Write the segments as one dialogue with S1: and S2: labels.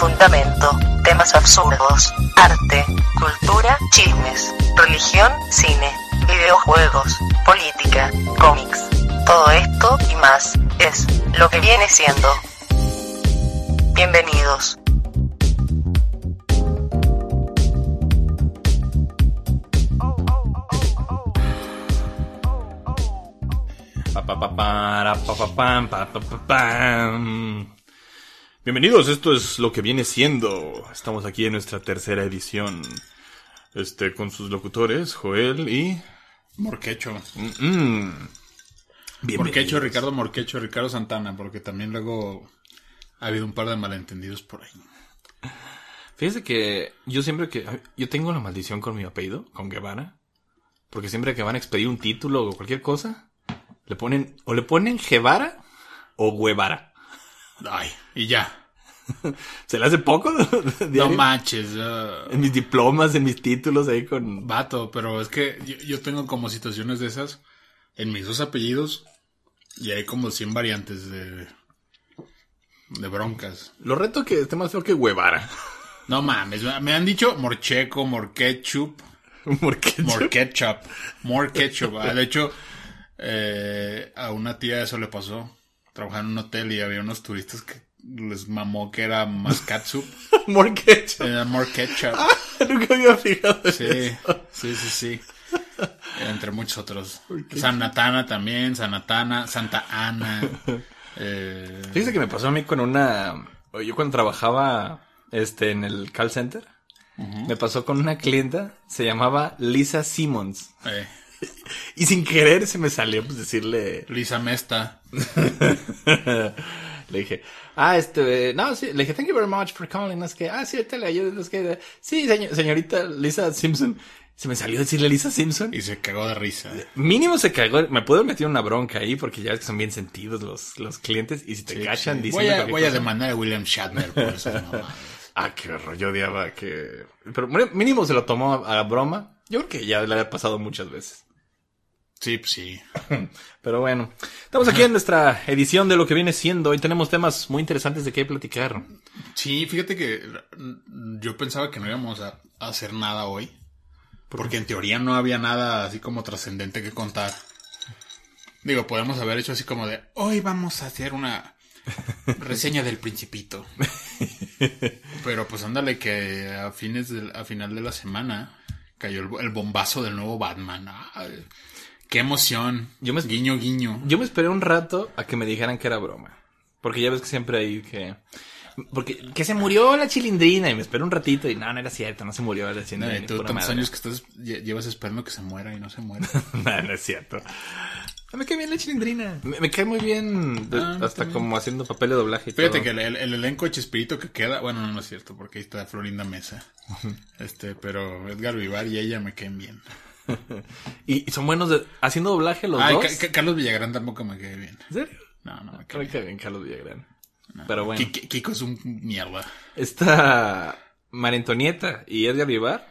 S1: fundamento, temas absurdos, arte, cultura, chismes, religión, cine, videojuegos, política, cómics. Todo esto y más es lo que viene siendo. Bienvenidos.
S2: Bienvenidos, esto es lo que viene siendo. Estamos aquí en nuestra tercera edición. Este, con sus locutores, Joel y.
S3: Morquecho.
S2: Mm,
S3: Morquecho, Ricardo Morquecho, Ricardo Santana, porque también luego ha habido un par de malentendidos por ahí.
S2: Fíjese que yo siempre que. Yo tengo la maldición con mi apellido, con Guevara. Porque siempre que van a expedir un título o cualquier cosa, le ponen. O le ponen Guevara o Guevara.
S3: Ay, y ya.
S2: ¿Se le hace poco?
S3: No manches.
S2: En mis diplomas, en mis títulos ahí con.
S3: vato, pero es que yo, yo tengo como situaciones de esas en mis dos apellidos y hay como 100 variantes de, de broncas.
S2: Lo reto que esté más feo que Guevara.
S3: No mames, me han dicho Morcheco, Morquechup,
S2: Porque
S3: Morquechup, Morquechup. Ah, De hecho, eh, a una tía eso le pasó. Trabajaba en un hotel y había unos turistas que les mamó que era más catsup.
S2: Morquecho.
S3: Era more ketchup.
S2: Nunca había fijado en
S3: Sí,
S2: eso.
S3: sí, sí, sí. Entre muchos otros. Sanatana también, Sanatana, Santa Ana. Eh,
S2: Fíjese que me pasó a mí con una. Yo cuando trabajaba este, en el call center, me pasó con una clienta, se llamaba Lisa Simmons.
S3: eh,
S2: Y sin querer se me salió pues decirle.
S3: Lisa Mesta.
S2: Le dije, ah, este, no, sí, le dije, thank you very much for calling. No es que, ah, sí, ahorita le ayudo. No es que, sí, señor- señorita Lisa Simpson. Se me salió decirle Lisa Simpson.
S3: Y se cagó de risa.
S2: Mínimo se cagó. Me puedo meter una bronca ahí porque ya ves que son bien sentidos los, los clientes. Y si te
S3: Sí,
S2: cachan
S3: sí.
S2: diciendo
S3: Voy a, voy a demandar a William Shatner por eso.
S2: Ah, qué horror. Yo odiaba que... Pero mínimo se lo tomó a la broma. Yo creo que ya le había pasado muchas veces.
S3: Sí, pues sí.
S2: Pero bueno. Estamos aquí en nuestra edición de lo que viene siendo. Y tenemos temas muy interesantes de qué platicar.
S3: Sí, fíjate que yo pensaba que no íbamos a hacer nada hoy. Porque en teoría no había nada así como trascendente que contar. Digo, podemos haber hecho así como de, hoy vamos a hacer una reseña del principito. Pero pues ándale que a fines del, a final de la semana cayó el, el bombazo del nuevo Batman. Ay, qué emoción.
S2: Yo me-
S3: guiño guiño.
S2: Yo me esperé un rato a que me dijeran que era broma. Porque ya ves que siempre hay que... Porque que se murió la chilindrina y me esperé un ratito y no, no era cierto, no se murió la
S3: No,
S2: chilindrina.
S3: y
S2: ni
S3: tú tantos
S2: madre.
S3: años que estás, lle- llevas esperando que se muera y no se muere.
S2: no, no es cierto. No me cae bien la chilindrina. Me, me cae muy bien de-
S3: Ah,
S2: hasta
S3: también.
S2: como haciendo papel de doblaje y
S3: Fíjate
S2: todo.
S3: que el, el- el elenco de Chespirito que queda, bueno, no, no es cierto, porque ahí está Florinda Mesa. Este, pero Edgar Vivar y ella me caen bien.
S2: Y son buenos de- haciendo doblaje los
S3: Ay,
S2: dos.
S3: Ca- Ca- Carlos Villagrán tampoco me cae bien.
S2: ¿En serio?
S3: No, no me cae bien.
S2: Carlos Villagrán. Pero bueno.
S3: Ki- Kiko es un mierda.
S2: Esta María Antonieta y Edgar Vivar,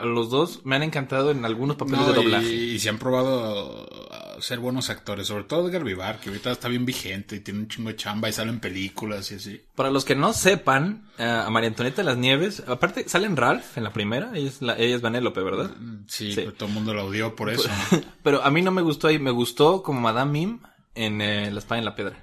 S2: los dos me han encantado en algunos papeles
S3: No,
S2: de doblaje.
S3: y se han probado ser buenos actores, sobre todo Edgar Vivar, que ahorita está bien vigente y tiene un chingo de chamba y sale en películas y así.
S2: Para los que no sepan, eh, a María Antonieta de las Nieves, aparte salen Ralph en la primera, ella es, la, ella es Vanellope, ¿verdad?
S3: Sí,
S2: Sí.
S3: pero todo el mundo la odió por eso.
S2: Pero a mí no me gustó ahí, me gustó como Madame Mim en eh, La Espada en la Piedra.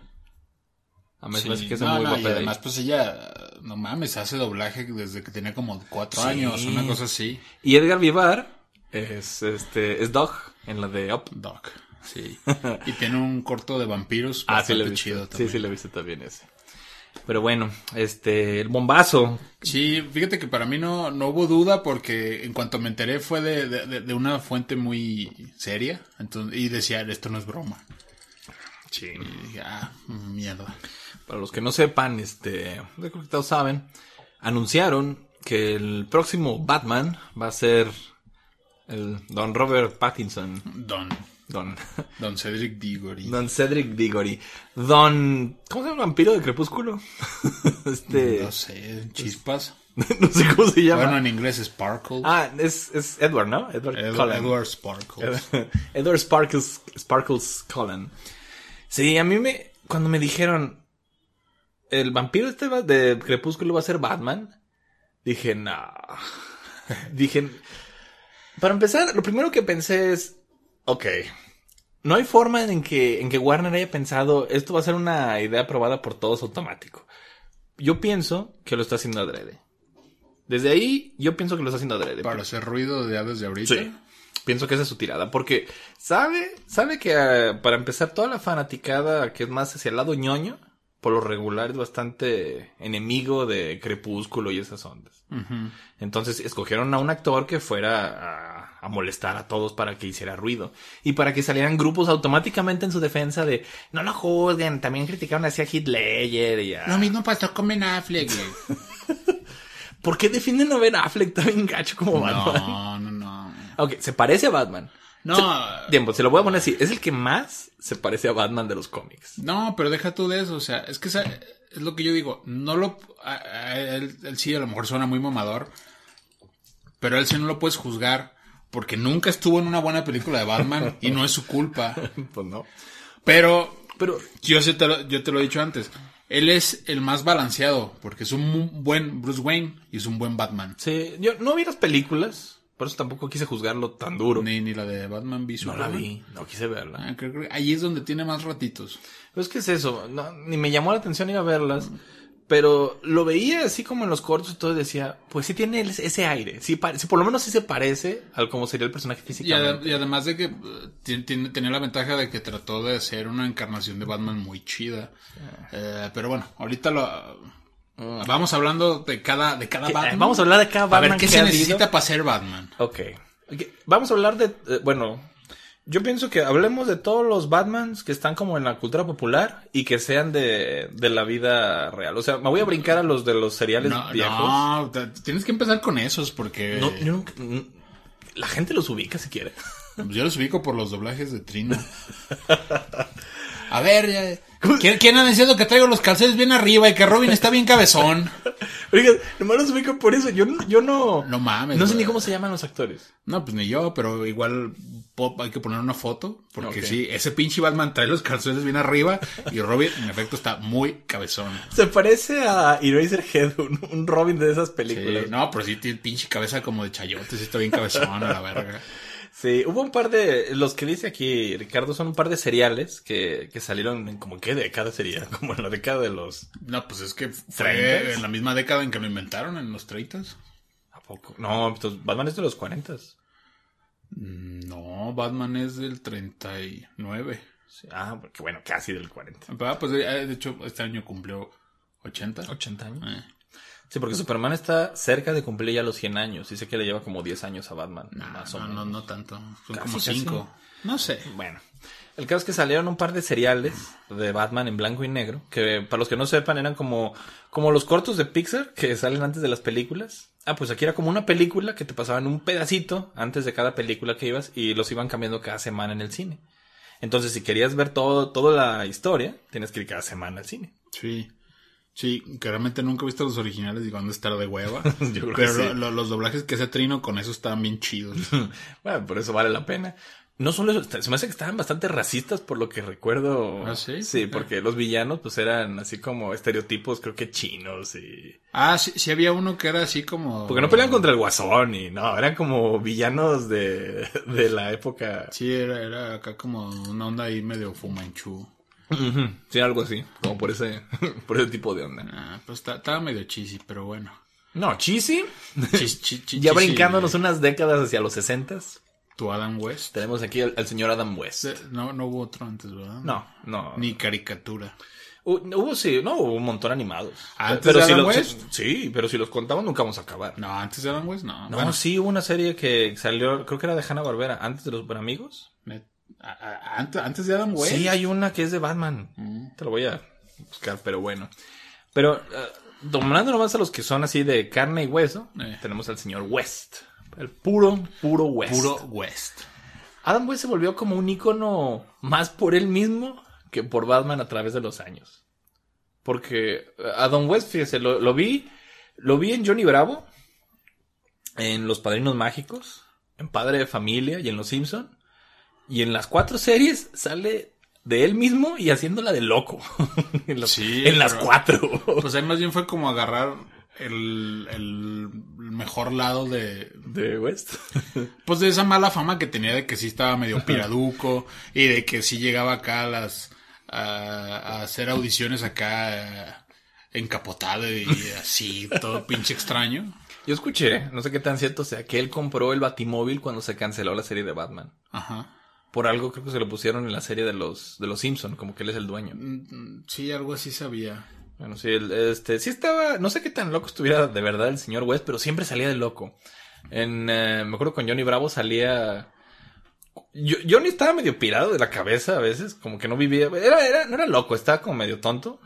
S2: A mí se me
S3: Sí,
S2: que es
S3: no,
S2: muy
S3: no,
S2: guapa
S3: y además, pues ella, no mames, hace doblaje desde que tenía como cuatro
S2: Sí.
S3: años, una cosa así.
S2: Y Edgar Vivar es este es Dog en la de Up.
S3: Doc, sí. y tiene un corto de vampiros
S2: Ah, sí
S3: bastante
S2: visto.
S3: chido
S2: sí,
S3: también.
S2: sí lo he visto también ese. Pero bueno, este, el bombazo.
S3: Sí, fíjate que para mí no, no hubo duda porque en cuanto me enteré fue de, de- una fuente muy seria entonces, y decía, esto no es broma.
S2: Sí.
S3: Y dije, ah, mierda.
S2: Para los que no sepan, este, creo que todos saben, anunciaron que el próximo Batman va a ser el Don Robert Pattinson.
S3: Don,
S2: Don,
S3: Don Cedric Diggory.
S2: Don Cedric Diggory. Don, ¿cómo se llama el vampiro de Crepúsculo? este,
S3: No sé, chispas.
S2: no sé cómo se llama.
S3: Bueno, en inglés Sparkle.
S2: Ah, es, es Edward, ¿no? Edward,
S3: Ed-
S2: Cullen.
S3: Edward Sparkle.
S2: Edward Sparkles, Sparkles Cullen. Sí, a mí me, cuando me dijeron, el vampiro este de Crepúsculo va a ser Batman, dije, no. dije, para empezar, lo primero que pensé es, ok, no hay forma en que, en que Warner haya pensado, esto va a ser una idea aprobada por todos automático. Yo pienso que lo está haciendo adrede. Desde ahí, yo pienso que lo está haciendo adrede.
S3: Para hacer ruido ya desde ahorita.
S2: Sí. Pienso que esa es su tirada, porque sabe, sabe que eh, para empezar toda la fanaticada que es más hacia el lado ñoño, por lo regular es bastante enemigo de Crepúsculo y esas ondas. Entonces escogieron a un actor que fuera a, a molestar a todos para que hiciera ruido. Y para que salieran grupos automáticamente en su defensa de no lo juzguen, también criticaron así a Ledger y a...
S3: Lo mismo pasó con Ben Affleck.
S2: ¿Por qué defienden a Ben Affleck tan gacho como Batman?
S3: No, no, no.
S2: Ok, se parece a Batman.
S3: No,
S2: Se- tiempo, se lo voy a poner así. Es el que más se parece a Batman de los cómics.
S3: no, pero deja tú de eso. O sea, es que esa- es lo que yo digo. No lo. a- a- él, él sí, a lo mejor suena muy mamador. Pero él sí no lo puedes juzgar. Porque nunca estuvo en una buena película de Batman y no es su culpa.
S2: Pues no.
S3: Pero
S2: Pero
S3: yo, te lo, yo te lo he dicho antes. Él es el más balanceado. Porque es un buen Bruce Wayne y es un buen Batman.
S2: sí, yo no vi las películas, por eso tampoco quise juzgarlo tan duro.
S3: Ni, ni la de Batman v
S2: No la vi, no quise verla.
S3: Ah, creo que ahí es donde tiene más ratitos.
S2: Pero es que es eso, no, ni me llamó la atención ir a verlas, pero lo veía así como en los cortos y todo decía, pues sí tiene ese aire, sí, por lo menos sí se parece al como sería el personaje
S3: Y,
S2: físicamente.
S3: y además de que eh, tenía la ventaja de que trató de hacer una encarnación de Batman muy chida. Eh, pero bueno, ahorita lo vamos hablando de cada, de cada Batman.
S2: eh, vamos a hablar de cada
S3: A
S2: Batman
S3: ver qué se necesita para ser Batman.
S2: Ok. Ok, Vamos a hablar de, eh, bueno, yo pienso que hablemos de todos los Batmans que están como en la cultura popular y que sean de, de la vida real. O sea, me voy a brincar a los de los seriales
S3: No,
S2: viejos.
S3: no, tienes que empezar con esos porque
S2: No, yo la gente los ubica si quiere.
S3: yo los ubico por los doblajes de Trino. A ver, ya- ¿quién, quién ha diciendo que traigo los calcetes bien arriba y que Robin está bien cabezón?
S2: Oiga, nomás los ubico por eso. Yo, no- yo no.
S3: No mames,
S2: No sé
S3: güey.
S2: ni cómo se llaman los actores.
S3: No, pues ni yo, pero igual pop, hay que poner una foto. Porque
S2: Ok.
S3: sí, ese pinche Batman trae los calzones bien arriba y Robin, en efecto, está muy cabezón.
S2: Se parece a Eraserhead, un, un Robin de esas
S3: Sí,
S2: películas.
S3: no, pero sí tiene pinche cabeza como de chayote, sí está bien cabezón a la verga.
S2: Sí, hubo un par de. Los que dice aquí Ricardo son un par de seriales que, que salieron en como qué década sería, como en la década de los.
S3: No, pues es que en la misma década en que lo inventaron, en los 30.
S2: ¿A poco? No, entonces, Batman es de los 40.
S3: No, Batman es del 39.
S2: Sí, ah, porque bueno, casi del 40.
S3: Ah, pues eh, de hecho este año cumplió 80.
S2: 80 años.
S3: Eh,
S2: Sí, porque Superman está cerca de cumplir ya los 100 años. Y sé que le lleva como 10 años a Batman.
S3: no,
S2: más o
S3: no,
S2: menos.
S3: no, no tanto. Son
S2: Casi,
S3: como
S2: casi.
S3: 5. No sé.
S2: Bueno, el caso es que salieron un par de seriales de Batman en blanco y negro, que para los que no sepan eran como, como los cortos de Pixar que salen antes de las películas. Ah, pues aquí era como una película que te pasaban un pedacito antes de cada película que ibas y los iban cambiando cada semana en el cine. Entonces, si querías ver todo, toda la historia, tienes que ir cada semana al cine.
S3: Sí. Sí, que realmente nunca he visto los originales y van a estar de hueva.
S2: Yo creo que
S3: Pero
S2: sí.
S3: lo- lo- los doblajes que hace Trino con eso estaban bien chidos.
S2: Bueno, por eso vale la pena. No solo eso, se me hace que estaban bastante racistas por lo que recuerdo.
S3: ¿Ah, sí?
S2: Sí, porque los villanos pues eran así como estereotipos, creo que chinos y...
S3: Ah, sí, sí había uno que era así como...
S2: Porque no pelean contra el guasón y no, eran como villanos de, de la época.
S3: Sí, era, era acá como una onda ahí medio fumanchú.
S2: Sí, algo así, como por ese, por ese tipo de onda.
S3: Ah, pues estaba medio cheesy, pero bueno.
S2: No, Cheesy,
S3: Chis-
S2: ya brincándonos unas décadas hacia los sesentas,
S3: Tu Adam West.
S2: tenemos aquí al, al señor Adam West.
S3: Eh, No, no hubo otro antes, ¿verdad?
S2: No, no.
S3: Ni caricatura.
S2: Hu- Hubo, sí, no, hubo un montón animados.
S3: ¿Antes
S2: pero
S3: de
S2: si
S3: Adam
S2: los-
S3: West?
S2: Sí, pero si los contamos nunca vamos a acabar.
S3: No, antes de Adam West, no.
S2: No,
S3: Bueno,
S2: sí, hubo una serie que salió, creo que era de Hanna Barbera, antes de los Amigos.
S3: me- a- a- antes, antes de Adam West.
S2: Sí, hay una que es de Batman.
S3: Mm.
S2: Te lo voy a buscar, pero bueno. Pero, eh, tomando nomás a los que son así de carne y hueso,
S3: Eh.
S2: tenemos al señor West. El puro, puro West.
S3: Puro West.
S2: Adam West se volvió como un icono más por él mismo que por Batman a través de los años. Porque eh, Adam West, fíjese, lo, lo vi, lo vi en Johnny Bravo, en Los Padrinos Mágicos, en Padre de Familia y en Los Simpson. Y en las cuatro series sale de él mismo y haciéndola de loco. en, los-
S3: Sí,
S2: en las cuatro.
S3: Pues ahí más bien fue como agarrar el, el mejor lado de,
S2: de West.
S3: pues de esa mala fama que tenía de que sí estaba medio piraduco y de que sí llegaba acá a las a, a hacer audiciones acá eh, encapotado y así todo pinche extraño.
S2: Yo escuché, no sé qué tan cierto sea, que él compró el Batimóvil cuando se canceló la serie de Batman.
S3: Ajá.
S2: Por algo creo que se lo pusieron en la serie de los de los Simpson, como que él es el dueño.
S3: Mm, Sí, algo así sabía.
S2: Bueno, sí, este, sí estaba, no sé qué tan loco estuviera de verdad el señor West, pero siempre salía de loco. En, eh, me acuerdo con Johnny Bravo salía, yo, Johnny estaba medio pirado de la cabeza a veces, como que no vivía, era, era, no era loco, estaba como medio tonto,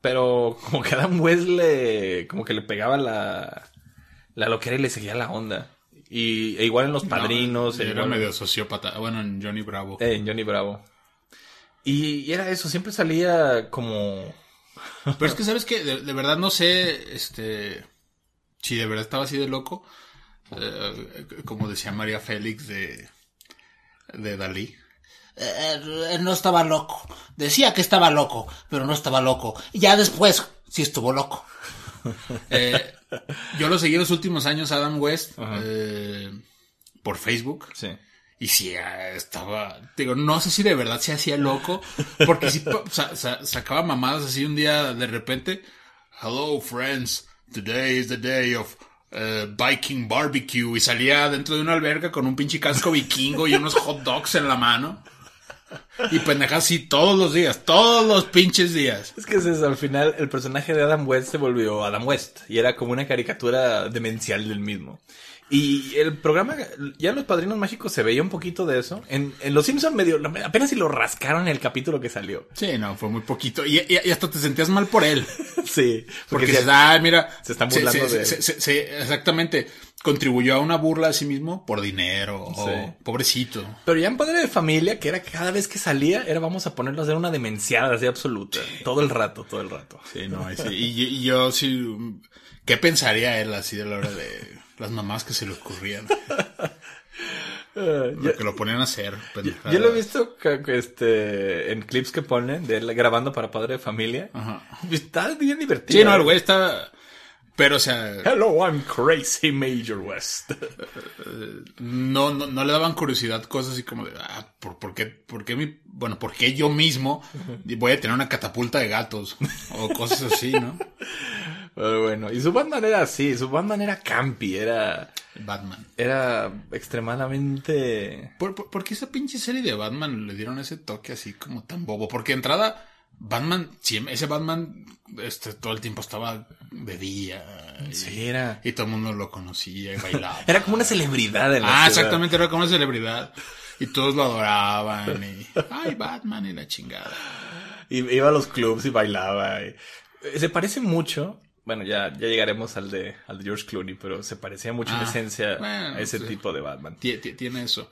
S2: pero como que Adam West le, como que le pegaba la, la loquera y le seguía la onda. Y e igual en Los Padrinos,
S3: No, era
S2: igual-
S3: medio sociópata. Bueno, en Johnny Bravo.
S2: eh, en Johnny Bravo. Y, y era eso, siempre salía como,
S3: Pero es que, ¿sabes que de, de verdad no sé, este, si de verdad estaba así de loco, eh, como decía María Félix de, de Dalí.
S4: Eh, no estaba loco. Decía que estaba loco, pero no estaba loco. Y ya después sí estuvo loco.
S3: Eh, yo lo seguí los últimos años, Adam West, eh, por Facebook.
S2: sí.
S3: Y sí, eh, estaba, digo, no sé si de verdad se hacía loco, porque sí sa- sacaba mamadas así un día de repente. Hello friends, today is the day of eh, Viking barbecue. Y salía dentro de una alberca con un pinche casco vikingo y unos hot dogs en la mano. Y pendejas así todos los días, todos los pinches días.
S2: Es que al final el personaje de Adam West se volvió Adam West y era como una caricatura demencial del mismo. Y el programa, ya Los Padrinos Mágicos se veía un poquito de eso. En, en Los Simpsons medio, apenas si lo rascaron el capítulo que salió.
S3: Sí, no, fue muy poquito. Y, y- y hasta te sentías mal por él.
S2: Sí,
S3: Porque
S2: porque
S3: dices,
S2: se-
S3: ay, mira.
S2: se están burlando
S3: se-
S2: de
S3: se-
S2: él.
S3: se- se- exactamente. Contribuyó a una burla a sí mismo por dinero. o
S2: Sí.
S3: pobrecito.
S2: Pero ya en Padre de Familia, que era cada vez que salía, era vamos a ponerlo a hacer una demenciada así absoluta. Todo el rato, todo el rato.
S3: Sí, no, sí, y- y yo sí. ¿Qué pensaría él así de la hora de las mamás que se le ocurrían? Lo que lo ponían a hacer. pendejadas.
S2: Yo lo he visto este, en clips que ponen de él grabando para Padre de Familia.
S3: Ajá.
S2: Está bien divertido.
S3: Sí, no, el güey está. Pero, o sea,
S2: Hello, I'm Crazy Major West.
S3: no, no, no le daban curiosidad cosas así como de, ah, ¿por, por qué, por qué mi, bueno, por qué yo mismo voy a tener una catapulta de gatos? O cosas así, ¿no?
S2: Pero bueno, y su Batman era así, su Batman era campi, era,
S3: Batman.
S2: era extremadamente...
S3: ¿Por, por, por qué esa pinche serie de Batman le dieron ese toque así como tan bobo? Porque entrada, Batman, ese Batman, este, todo el tiempo estaba de día. Y,
S2: Sí, era...
S3: y todo el mundo lo conocía y bailaba.
S2: Era como una celebridad en la
S3: Ah,
S2: ciudad.
S3: exactamente, era como una celebridad. Y todos lo adoraban y, ay, Batman y la chingada.
S2: Y iba a los clubs y bailaba. y- Se parece mucho... Bueno, ya, ya llegaremos al de, al de George Clooney, pero se parecía mucho en
S3: Ah,
S2: esencia
S3: bueno,
S2: a ese
S3: sí.
S2: tipo de Batman.
S3: Tie- Tiene eso.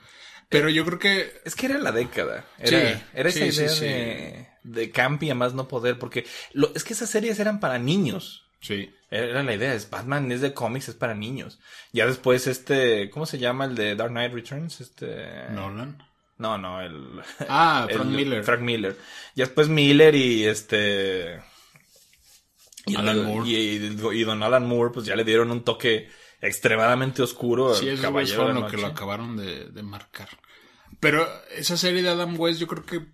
S3: Pero yo creo que
S2: Es que era la década. Era,
S3: Sí,
S2: era esa
S3: sí,
S2: idea
S3: sí.
S2: de, de campi a más no poder, porque lo, es que esas series eran para niños.
S3: sí.
S2: Era la idea, es Batman es de cómics, es para niños. Ya después este, ¿cómo se llama el de Dark Knight Returns? Este
S3: Nolan.
S2: No, no, el
S3: Ah,
S2: el-
S3: Frank Miller.
S2: Frank Miller. Ya después Miller y este y,
S3: Alan Moore.
S2: y, y don Alan Moore pues ya le dieron un toque extremadamente oscuro
S3: Sí,
S2: al
S3: güeyes
S2: Caballero de la
S3: que lo acabaron de, de marcar. Pero esa serie de Adam West, yo creo que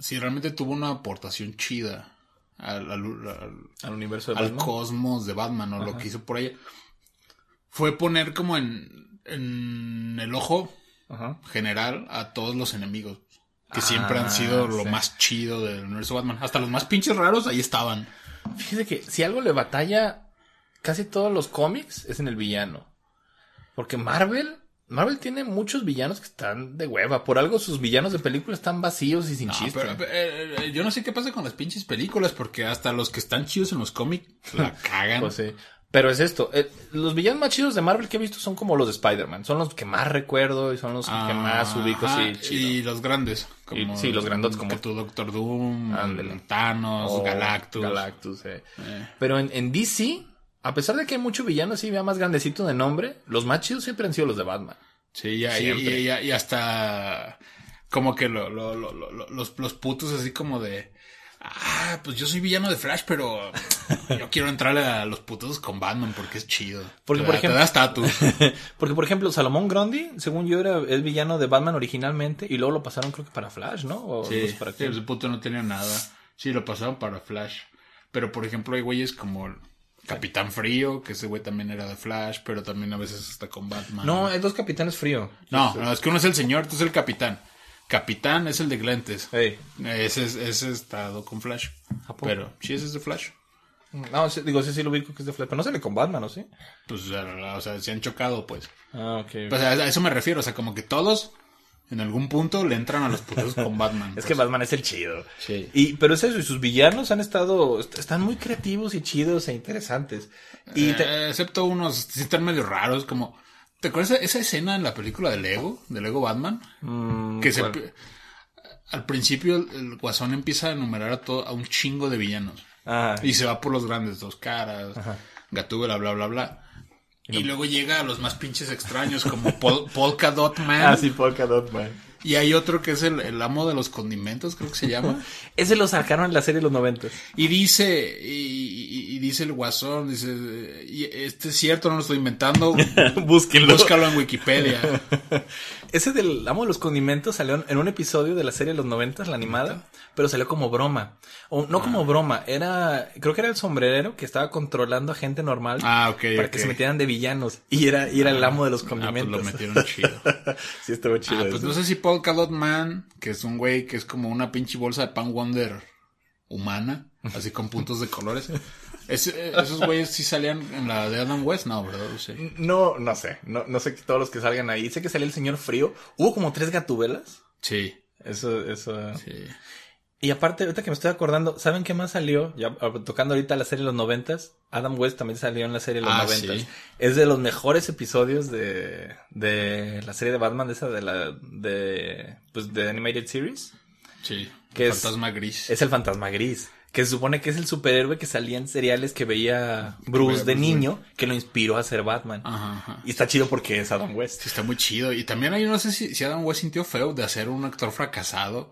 S3: si realmente tuvo una aportación chida al, al- al-
S2: al universo de
S3: al
S2: Batman.
S3: cosmos de Batman o lo que hizo por ella, fue poner como en, en el ojo
S2: Ajá.
S3: general a todos los enemigos. Que
S2: Ah,
S3: siempre han sido lo
S2: sí.
S3: más chido del universo Batman. Hasta los más pinches raros ahí estaban.
S2: Fíjese que si algo le batalla casi todos los cómics es en el villano. Porque Marvel, Marvel tiene muchos villanos que están de hueva. Por algo sus villanos de película están vacíos y sin
S3: No,
S2: chiste.
S3: pero, eh, eh, yo no sé qué pasa con las pinches películas, porque hasta los que están chidos en los cómics la cagan.
S2: Pues sí. Pero es esto, eh, los villanos más chidos de Marvel que he visto son como los de Spider-Man. Son los que más recuerdo y son los que más ubico,
S3: Ajá,
S2: sí, chido.
S3: Y los grandes. Como,
S2: Y- sí, los grandotes, como-
S3: tu Doctor Doom,
S2: Ándale.
S3: Thanos,
S2: O
S3: Galactus.
S2: Galactus, eh.
S3: Eh.
S2: Pero en, en DC, a pesar de que hay mucho villano así, ya más grandecito de nombre, los más chidos siempre han sido los de Batman.
S3: Sí, ya, y,
S2: Siempre.
S3: y- y- y hasta como que lo, lo, lo, lo- lo- los, los putos así como de, ah, pues yo soy villano de Flash, pero yo quiero entrarle a los putos con Batman porque es chido.
S2: Porque,
S3: Te
S2: por
S3: da-
S2: ejemplo-
S3: te da estatus.
S2: Porque, por ejemplo, Salomón Grundy, según yo, era el villano de Batman originalmente y luego lo pasaron creo que para Flash, ¿no? O
S3: Sí,
S2: para qué.
S3: ese puto no tenía nada. Sí, lo pasaron para Flash. Pero, por ejemplo, hay güeyes como Capitán Frío, que ese güey también era de Flash, pero también a veces está con Batman.
S2: No, hay dos capitanes frío.
S3: no, no, es que uno es el señor, tú es el capitán. Capitán es el de Glentes. Ese, es- ese está con Flash. Pero, sí, ese es de Flash.
S2: No, sí, digo, sí, sí lo ubico que es de Flash, pero no sale con Batman, ¿o sí?
S3: Pues, o sea, se han chocado, pues.
S2: Ah, ok.
S3: Pues a a eso me refiero, o sea, como que todos en algún punto le entran a los putos con Batman.
S2: Es
S3: pues.
S2: que Batman es el chido.
S3: Sí.
S2: Y, pero es eso, y sus villanos han estado, est- están muy creativos y chidos e interesantes. Y te-
S3: Eh, excepto unos, sí están medio raros, como... ¿Te acuerdas de esa escena en la película de Lego? De Lego Batman?
S2: Mm,
S3: que al principio el, el guasón empieza a enumerar a, todo, a un chingo de villanos.
S2: Ah,
S3: Y se va por los grandes, dos caras, Gatúbela, bla, bla, bla. Y luego llega a los más pinches extraños como Pol- Polka Dot Man.
S2: ah, sí, Polka Dot Man.
S3: Y hay otro que es el, el amo de los condimentos, creo que se llama.
S2: Ese lo sacaron en la serie de los noventas.
S3: Y dice, y, y- y dice el guasón, dice, y este es cierto, no lo estoy inventando.
S2: Búsquenlo.
S3: Búscalo en Wikipedia.
S2: Ese del amo de los condimentos salió en un episodio de la serie de los noventas, la animada, pero salió como broma. O no como broma, era, creo que era el sombrerero que estaba controlando a gente normal
S3: Ah, ok,
S2: para que se metieran de villanos. Y era, y era el amo de los
S3: Ah, pues
S2: condimentos.
S3: lo metieron chido.
S2: sí, estuvo chido.
S3: Ah, pues
S2: eso.
S3: no sé si Polka Dot Man, que es un güey que es como una pinche bolsa de pan Wonder humana, así con puntos de colores. Ese- esos güeyes sí salían en la de Adam West, no, ¿verdad? Sí.
S2: No, no sé. No, no sé todos los que salgan ahí. Sé que salió el señor frío. Hubo como tres gatubelas.
S3: Sí,
S2: Eso, eso.
S3: sí.
S2: Y aparte, ahorita que me estoy acordando, ¿saben qué más salió? Ya tocando ahorita la serie de los noventas. Adam West también salió en la serie de los
S3: Ah,
S2: noventas.
S3: sí.
S2: Es de los mejores episodios de, de la serie de Batman, de esa de la, de, pues, de Animated Series.
S3: Sí.
S2: Que es-
S3: Fantasma gris.
S2: Es el fantasma gris. Que se supone que es el superhéroe que salía en seriales que veía Bruce
S3: veía
S2: de
S3: Bruce
S2: niño, que lo inspiró a ser Batman.
S3: Ajá, ajá.
S2: Y está chido porque es Adam West.
S3: Sí, está muy chido. Y también ahí no sé si, si Adam West sintió feo de hacer un actor fracasado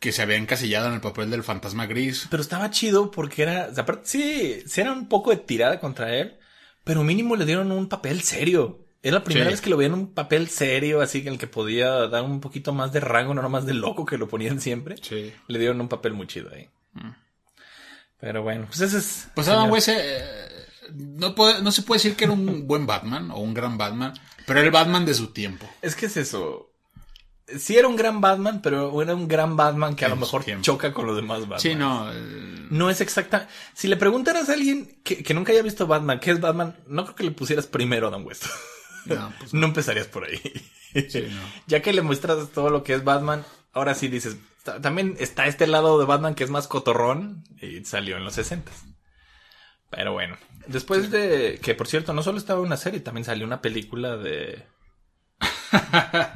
S3: que se había encasillado en el papel del fantasma gris.
S2: Pero estaba chido porque era, o sea, aparte, sí, sí era un poco de tirada contra él, pero mínimo le dieron un papel serio. Era la primera
S3: Sí.
S2: vez que lo veía en un papel serio, así que en el que podía dar un poquito más de rango, no nomás de loco que lo ponían siempre.
S3: Sí.
S2: Le dieron un papel muy chido ahí. Pero bueno, pues ese es.
S3: Pues. Adam West eh, no, puede, no se puede decir que era un buen Batman o un gran Batman, pero era el Batman de su tiempo.
S2: Es que es eso. Sí era un gran Batman, pero era un gran Batman que a
S3: En
S2: lo mejor
S3: tiempo.
S2: choca con los demás Batman.
S3: Sí, no. eh,
S2: No es exacta. Si le preguntaras a alguien que, que nunca haya visto Batman, ¿qué es Batman? No creo que le pusieras primero a Adam West.
S3: No, pues
S2: no empezarías por ahí.
S3: Sí, no.
S2: Ya que le muestras todo lo que es Batman, ahora sí dices, también está este lado de Batman que es más cotorrón y salió en los 60 Pero bueno, después de que por cierto, no solo estaba una serie, también salió una película de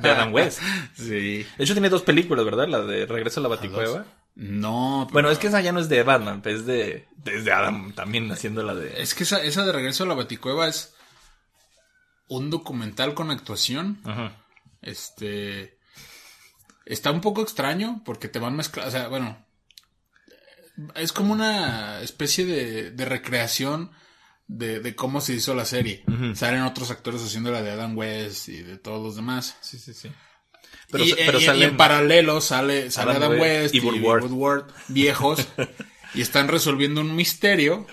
S2: de Adam West.
S3: Sí.
S2: De hecho tiene dos películas, ¿verdad? La de Regreso a la Baticueva.
S3: No, pero-
S2: Bueno, es que esa ya no es de Batman, es de, es de Adam también haciendo la de...
S3: es que esa, esa de regreso a la Baticueva es un documental con actuación.
S2: Ajá.
S3: Este. Está un poco extraño porque te van mezclando. O sea, bueno. Es como una especie de, de recreación de, de cómo se hizo la serie. Salen otros actores haciendo la de Adam West y de todos los demás.
S2: Sí, sí, sí.
S3: Pero,
S2: Pero,
S3: y,
S2: pero
S3: y- y
S2: salen-
S3: en paralelo sale, sale
S2: Adam
S3: Adam,
S2: West
S3: West,
S2: y
S3: y,
S2: Woodward.
S3: Woodward, viejos y están resolviendo un misterio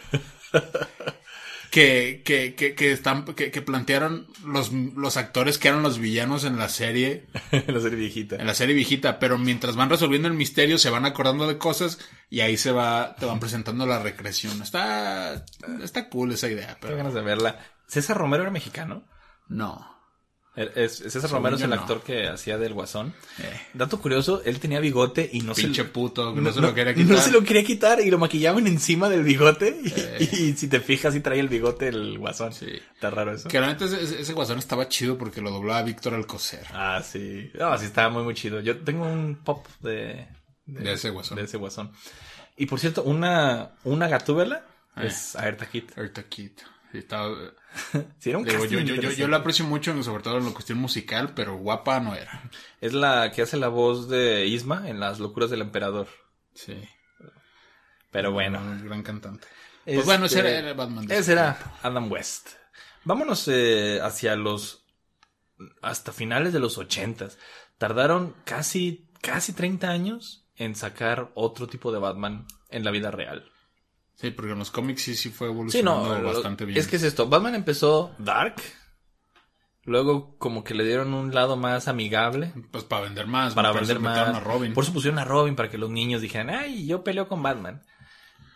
S3: que, que, que, que están, que, que plantearon los, los actores que eran los villanos en la serie,
S2: la serie viejita.
S3: en la serie viejita, pero mientras van resolviendo el misterio se van acordando de cosas y ahí se va, te van presentando la recreación. Está, está cool esa idea,
S2: Tengo
S3: pero
S2: ganas de verla. César Romero era mexicano.
S3: no.
S2: Es, es- César Romero es el
S3: no.
S2: actor que hacía del Guasón.
S3: Eh.
S2: Dato curioso, él tenía bigote y no
S3: Pinche
S2: se
S3: puto, que no, se lo quería quitar.
S2: No se lo quería quitar y lo maquillaban encima del bigote. Y, y si te fijas, sí traía el bigote el Guasón.
S3: Sí.
S2: Está raro eso.
S3: Que realmente ese, ese- guasón estaba chido porque lo doblaba Víctor Alcocer.
S2: Ah, sí. No, sí, estaba muy, muy chido. Yo tengo un pop de,
S3: De ese guasón.
S2: de ese Guasón. Y por cierto, una, una gatúbela
S3: Eh.
S2: es Aerta Kit.
S3: Ahorita Kid. Sí, estaba-
S2: Sí, era un
S3: digo,
S2: casting
S3: yo, yo, yo, la aprecio mucho, sobre todo en la cuestión musical, pero guapa no era.
S2: Es la que hace la voz de Isma en Las locuras del emperador.
S3: Sí.
S2: Pero bueno.
S3: Un gran cantante.
S2: Este,
S3: Pues bueno, ese era, era Batman. de
S2: Ese
S3: ese
S2: era. Adam West. Vámonos eh, hacia los... hasta finales de los ochentas. Tardaron casi, casi 30 años en sacar otro tipo de Batman en la vida real.
S3: Sí, porque en los cómics sí, sí fue
S2: Sí,
S3: evolucionando
S2: lo-
S3: bastante bien.
S2: es que es esto. Batman empezó dark. Luego como que le dieron un lado más amigable.
S3: Pues para vender más.
S2: para vender más.
S3: a Robin.
S2: Por eso pusieron a Robin para que los niños dijeran, ay, yo peleo con Batman.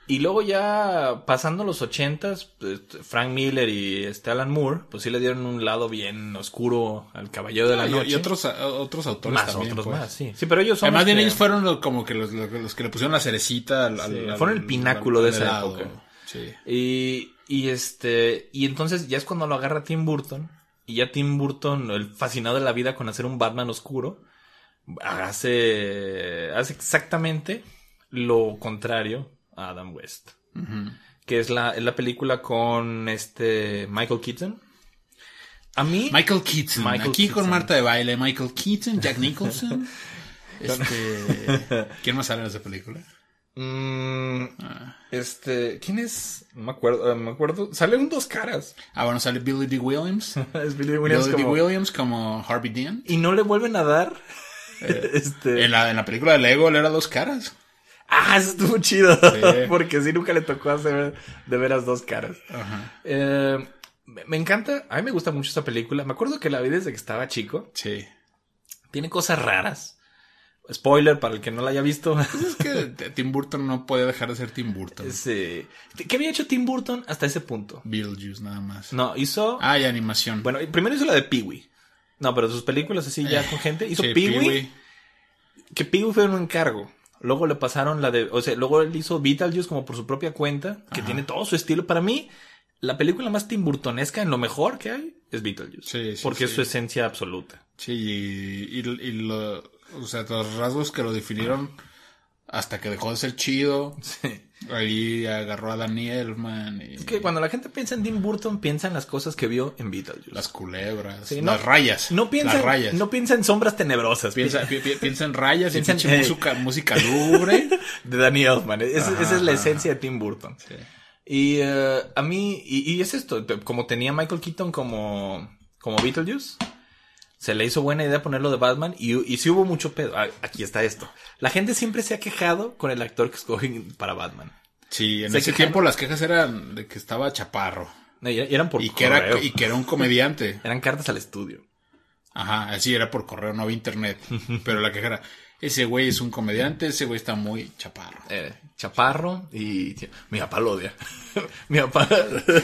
S2: Y luego ya pasando los ochentas, pues, Frank Miller y este Alan Moore, pues sí le dieron un lado bien oscuro al Caballero de la Noche.
S3: y, otros, otros autores
S2: más,
S3: también.
S2: otros
S3: pues.
S2: más, sí. Sí, pero ellos son
S3: Además, bien,
S2: que-
S3: ellos fueron los- como que los, los- los que le pusieron la cerecita al, al-
S2: Sí,
S3: al-
S2: fueron el pináculo
S3: al-
S2: de esa época.
S3: Sí.
S2: Y, y este, y entonces ya es cuando lo agarra Tim Burton. Y ya Tim Burton, el fascinado de la vida con hacer un Batman oscuro, hace, hace exactamente lo contrario a Adam West. Que es la, es la película con este Michael Keaton. A mí,
S3: Michael Keaton.
S2: Michael
S3: Aquí
S2: Keaton.
S3: con Marta de baile. Michael Keaton, Jack Nicholson. este, ¿Quién más sale en esa película?
S2: mm,
S3: Ah.
S2: este, ¿quién es? No me acuerdo, eh, me acuerdo. Sale un dos caras.
S3: Ah, bueno, sale Billy D. Williams.
S2: es Billy Williams
S3: Billy D. Williams como Harvey Dent.
S2: y no le vuelven a dar. este,
S3: En la, en la película de Lego él era dos caras.
S2: Ah, eso estuvo chido.
S3: Sí.
S2: Porque sí, nunca le tocó hacer de veras dos caras.
S3: Ajá.
S2: Eh, me encanta, a mí me gusta mucho esta película. Me acuerdo que la vi desde que estaba chico.
S3: Sí.
S2: Tiene cosas raras. Spoiler para el que no la haya visto.
S3: Pues es que Tim Burton no podía dejar de ser Tim Burton.
S2: Sí. ¿Qué había hecho Tim Burton hasta ese punto?
S3: Beetlejuice nada más.
S2: No, hizo.
S3: Ah, y animación.
S2: Bueno, primero hizo la de Pee-Wee. No, pero sus películas así ya con gente. Hizo
S3: Sí,
S2: Pee-Wee.
S3: Pee-wee.
S2: Que Pee-Wee fue un encargo. Luego le pasaron la de. O sea, luego él hizo Beetlejuice como por su propia cuenta. Que tiene todo su estilo. Para mí, la película más timburtonesca en lo mejor que hay es Beetlejuice.
S3: Sí, sí,
S2: porque es su esencia absoluta.
S3: Sí, y, y, y lo, o sea, los rasgos que lo definieron hasta que dejó de ser chido.
S2: Sí.
S3: Ahí agarró a Daniel, man. Y
S2: Es que cuando la gente piensa en Tim Burton, piensa en las cosas que vio en Beetlejuice.
S3: Las culebras.
S2: Sí, no-
S3: las rayas.
S2: No piensa,
S3: Las rayas.
S2: no piensa en sombras tenebrosas.
S3: piensa, pi- pi- piensa en rayas
S2: Piensa
S3: y
S2: en- eh.
S3: música, música lúgubre.
S2: de Danny Elfman. Esa,
S3: Ajá,
S2: esa es la
S3: ajá.
S2: esencia de Tim Burton.
S3: Sí.
S2: Y eh, a mí, y, y es esto, como tenía Michael Keaton como, como Beetlejuice, se le hizo buena idea ponerlo de Batman y, y sí hubo mucho pedo. Ah, aquí está esto. La gente siempre se ha quejado con el actor que escogen para Batman.
S3: Sí, en
S2: Se
S3: ese
S2: quejaron-
S3: tiempo las quejas eran de que estaba chaparro.
S2: No, y eran por
S3: Y que, era,
S2: correo.
S3: y que era un comediante.
S2: Eran cartas al estudio.
S3: Ajá, así era por correo, no había internet. Pero la queja era, ese güey es un comediante, ese güey está muy chaparro.
S2: Eh, chaparro y mi papá lo odia. mi papá.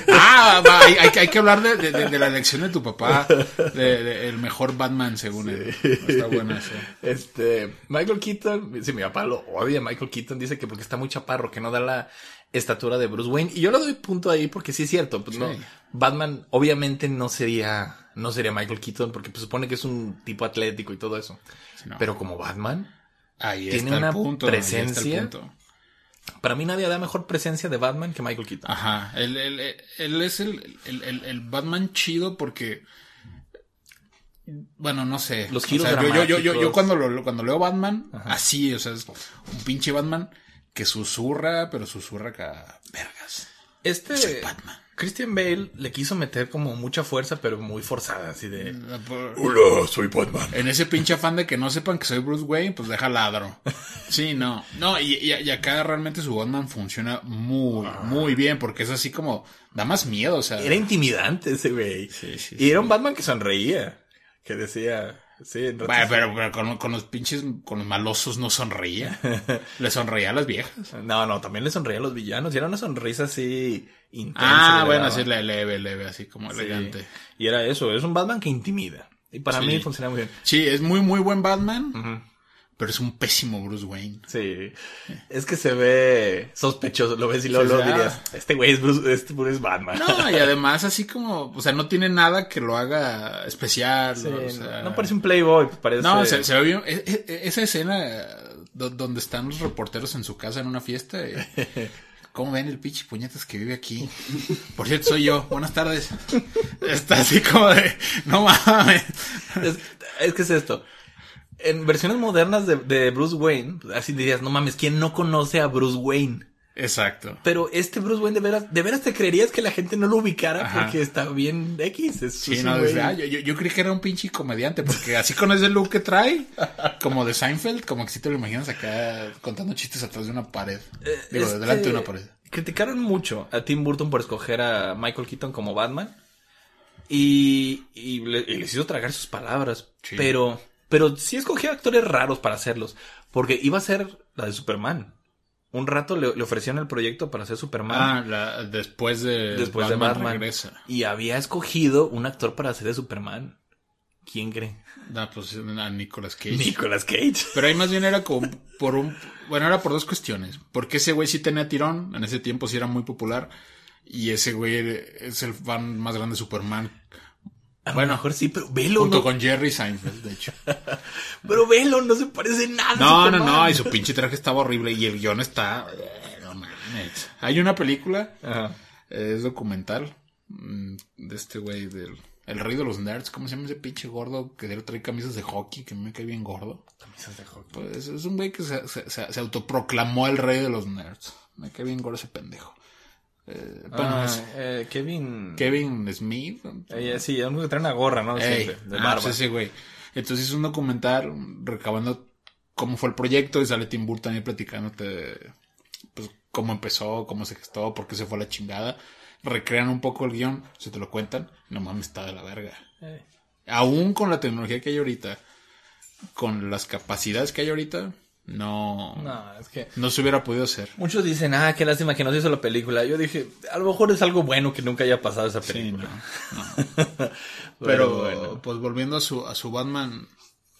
S3: Ah, va, hay, hay que- hay que hablar de, de- de- de la elección de tu papá, de, el mejor Batman según él. Está buena eso.
S2: Este, Michael Keaton, sí, mi papá lo odia. Michael Keaton dice que porque está muy chaparro, que no da la estatura de Bruce Wayne. Y yo le doy punto ahí porque sí es cierto. Pues no. Batman obviamente no sería, no sería Michael Keaton porque pues, supone que es un tipo atlético y todo eso.
S3: No.
S2: Pero como Batman,
S3: Ahí
S2: tiene
S3: está
S2: una
S3: el punto. ahí está el
S2: presencia.
S3: punto.
S2: para mí nadie da mejor presencia de Batman que Michael Keaton.
S3: Ajá, él, él- él- él es el, el- el- el Batman chido porque... Bueno, no sé.
S2: Los
S3: O
S2: giros
S3: sea, yo, yo, yo, yo, yo
S2: dramáticos.
S3: cuando, lo, cuando leo Batman, así, o sea, es un pinche Batman que susurra, pero susurra acá, vergas.
S2: Este,
S3: Soy Batman.
S2: Christian Bale le quiso meter como mucha fuerza, pero muy forzada, así de...
S3: Por-
S2: Hola, soy Batman.
S3: En ese pinche afán de que no sepan que soy Bruce Wayne, pues deja ladro. Sí, no. No, y, y- y acá realmente su Batman funciona muy, muy bien, porque es así como, da más miedo, o sea.
S2: Era intimidante ese güey.
S3: Sí, sí,
S2: y era un Batman que sonreía. Que decía, sí, en ratos-
S3: Bueno, pero, pero con, con los pinches, con los malosos no sonreía. Le sonreía a las viejas.
S2: No, no, también le sonreía a los villanos. Y era una sonrisa así intensa.
S3: Ah, bueno, así le- leve, leve, así como
S2: Sí.
S3: elegante.
S2: Y era eso, es un Batman que intimida. Y para
S3: Sí.
S2: mí funciona muy bien.
S3: Sí, es muy, muy buen Batman,
S2: Ujú.
S3: Pero es un pésimo Bruce Wayne.
S2: Sí. Es que se ve sospechoso. Lo ves y luego, luego
S3: sí, ah.
S2: dirías, este güey es Bruce, este Bruce es Batman.
S3: No, y además así como, o sea, no tiene nada que lo haga especial.
S2: Sí,
S3: o sea,
S2: no parece un playboy, parece...
S3: No, se, se ve bien. e- e- Esa escena do- donde están los reporteros en su casa en una fiesta. eh, ¿cómo ven el pinche puñetas que vive aquí? Por cierto, soy yo. Buenas tardes. Está así como de, no mames.
S2: Es, es que es esto. En versiones modernas de, de Bruce Wayne, así dirías, no mames, ¿quién no conoce a Bruce Wayne?
S3: Exacto.
S2: Pero este Bruce Wayne, de veras, de veras te creerías que la gente no lo ubicara
S3: Ajá.
S2: porque está bien X. Es,
S3: Sí, no, desde- ah, yo, yo- yo creí que era un pinche comediante, porque así con ese look que trae, como de Seinfeld, como que si te lo imaginas acá contando chistes atrás de una pared. Digo,
S2: Este,
S3: delante de una pared.
S2: Criticaron mucho a Tim Burton por escoger a Michael Keaton como Batman. Y, y le, y les hizo tragar sus palabras.
S3: Sí.
S2: Pero, pero sí escogió actores raros para hacerlos. Porque iba a ser la de Superman. Un rato le, le ofrecieron el proyecto para hacer Superman.
S3: Ah, la- después de
S2: después de Batman.
S3: regresa.
S2: Y había escogido un actor para hacer de Superman. ¿Quién cree?
S3: Ah, pues a Nicolas Cage.
S2: Nicolas Cage.
S3: Pero ahí más bien era como por un... Bueno, era por dos cuestiones. Porque ese güey sí tenía tirón, en ese tiempo sí era muy popular. Y ese güey es el fan más grande de Superman.
S2: A
S3: Bueno,
S2: mejor sí, pero velo,
S3: Junto
S2: no,
S3: con Jerry Seinfeld, de hecho.
S2: pero velo, no se parece nada.
S3: No, no,
S2: Superman.
S3: no, y su pinche traje estaba horrible y el guion está... eh, No mames. Hay una película,
S2: Ajá.
S3: es documental, mm, de este güey del... El rey de los nerds, ¿cómo se llama ese pinche gordo que trae camisas de hockey, que me cae bien gordo? Pues es un güey que se, se- se- se autoproclamó el rey de los nerds. Me cae bien gordo ese pendejo. Eh, bueno,
S2: Ah,
S3: es
S2: eh, Kevin.
S3: Kevin Smith.
S2: Eh, sí, es que trae una gorra, ¿no?
S3: Ey,
S2: Siempre, de
S3: ah, güey. Entonces es un documental recabando cómo fue el proyecto y sale Tim Burton ahí platicándote pues cómo empezó, cómo se gestó, por qué se fue a la chingada. Recrean un poco el guion, se te lo cuentan, no mames, está de la verga. Aún con la tecnología que hay ahorita, con las capacidades que hay ahorita, no, no,
S2: No, es que
S3: se hubiera podido hacer.
S2: muchos dicen, ah, qué lástima que no se hizo la película. Yo dije, a lo mejor es algo bueno que nunca haya pasado esa
S3: Sí,
S2: película.
S3: no, no. Pero,
S2: bueno,
S3: pues volviendo a su, a su Batman,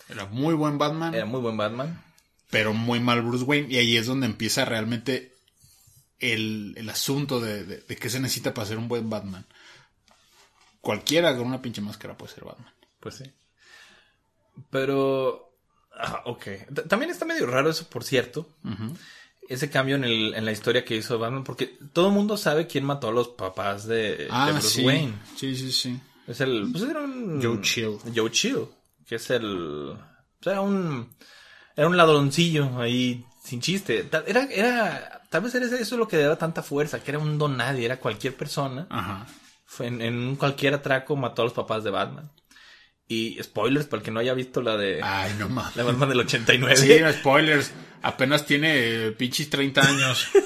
S3: era muy buen Batman.
S2: era muy buen Batman.
S3: pero muy mal Bruce Wayne. Y ahí es donde empieza realmente el, el asunto de, de, de qué se necesita para ser un buen Batman. Cualquiera con una pinche máscara puede ser Batman.
S2: Pues sí. Pero, ah, ok. También está medio raro eso, por cierto. Ese cambio en, el, en la historia que hizo Batman, porque todo el mundo sabe quién mató a los papás de, de
S3: Ah,
S2: Bruce
S3: sí.
S2: Wayne.
S3: Sí, sí, sí.
S2: Es el. Pues era un.
S3: Joe Chill.
S2: Joe Chill. Que es el. Pues era un. Era un ladroncillo ahí, sin chiste. Era, era. Tal vez era eso lo que le daba tanta fuerza, que era un don nadie, era cualquier persona.
S3: Ajá.
S2: Fue en, en un cualquier atraco mató a los papás de Batman. Y spoilers para el que no haya visto la de.
S3: Ay, no mames.
S2: La Batman del 89.
S3: Sí, spoilers. Apenas tiene eh, pinches 30 años.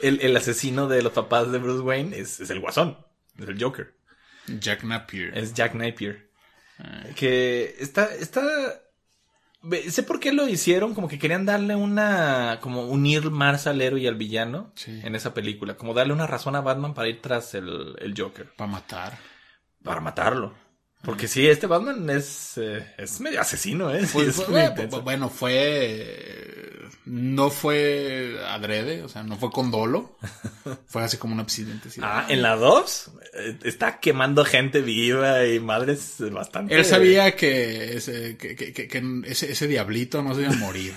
S2: El, el asesino de los papás de Bruce Wayne es, es el guasón. Es el Joker.
S3: Jack Napier.
S2: Es Jack Napier. Que está, está. Sé por qué lo hicieron, como que querían darle una. como unir más al héroe y al villano
S3: Sí.
S2: en esa película. Como darle una razón a Batman para ir tras el, el Joker.
S3: Para matar.
S2: Para matarlo. Porque sí, este Batman es. eh, es medio asesino, ¿eh? Sí,
S3: Fue-
S2: es
S3: fue-
S2: muy
S3: bueno, fue. eh, No fue adrede, o sea, no fue con dolo. Fue así como un accidente.
S2: Ah, en la 2 eh, está quemando gente viva y madres bastante.
S3: Él sabía que ese, que, que- que- que ese, ese diablito no se iba a morir.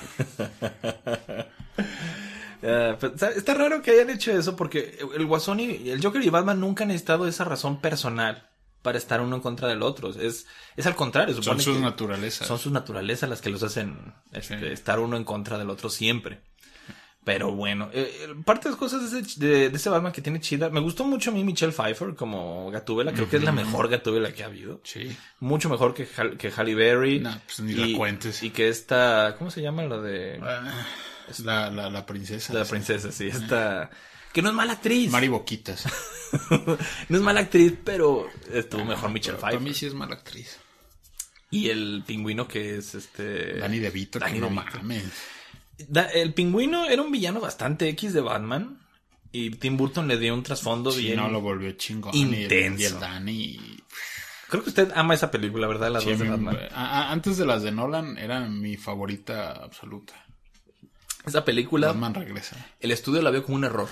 S2: Eh, pues, está raro que hayan hecho eso porque el Guasón y el Joker y Batman nunca han necesitado esa razón personal para estar uno en contra del otro. Es, es al contrario.
S3: Son sus naturalezas.
S2: Son sus naturalezas las que los hacen este,
S3: Sí.
S2: estar uno en contra del otro siempre. Pero bueno, eh, eh, parte de las cosas de ese, de, de ese Batman que tiene chida. Me gustó mucho a mí Michelle Pfeiffer como Gatúbela. Creo que es la mejor Gatúbela que ha habido.
S3: Sí.
S2: Mucho mejor que, Hal- que Halle Berry.
S3: No, pues ni la
S2: y,
S3: cuentes.
S2: Y que esta, ¿cómo se llama la de
S3: Ah, La, la, la princesa.
S2: la princesa? Sí, esta que no es mala actriz.
S3: Mari Boquitas.
S2: no es mala actriz, pero estuvo mejor Michelle
S3: Para
S2: Pfeiffer.
S3: mí sí es mala actriz.
S2: Y el pingüino que es este
S3: Danny DeVito, que no
S2: DeVito.
S3: mames.
S2: Da- el pingüino era un villano bastante X de Batman. Y Tim Burton le dio un trasfondo
S3: Sí,
S2: bien.
S3: no lo volvió chingón.
S2: intenso.
S3: Y el, y el Danny.
S2: Creo que usted ama esa película, ¿verdad? Las
S3: Sí,
S2: dos de Batman.
S3: a- a- antes de las de Nolan, era mi favorita absoluta.
S2: Esa película,
S3: Batman regresa.
S2: el estudio la vio como un error.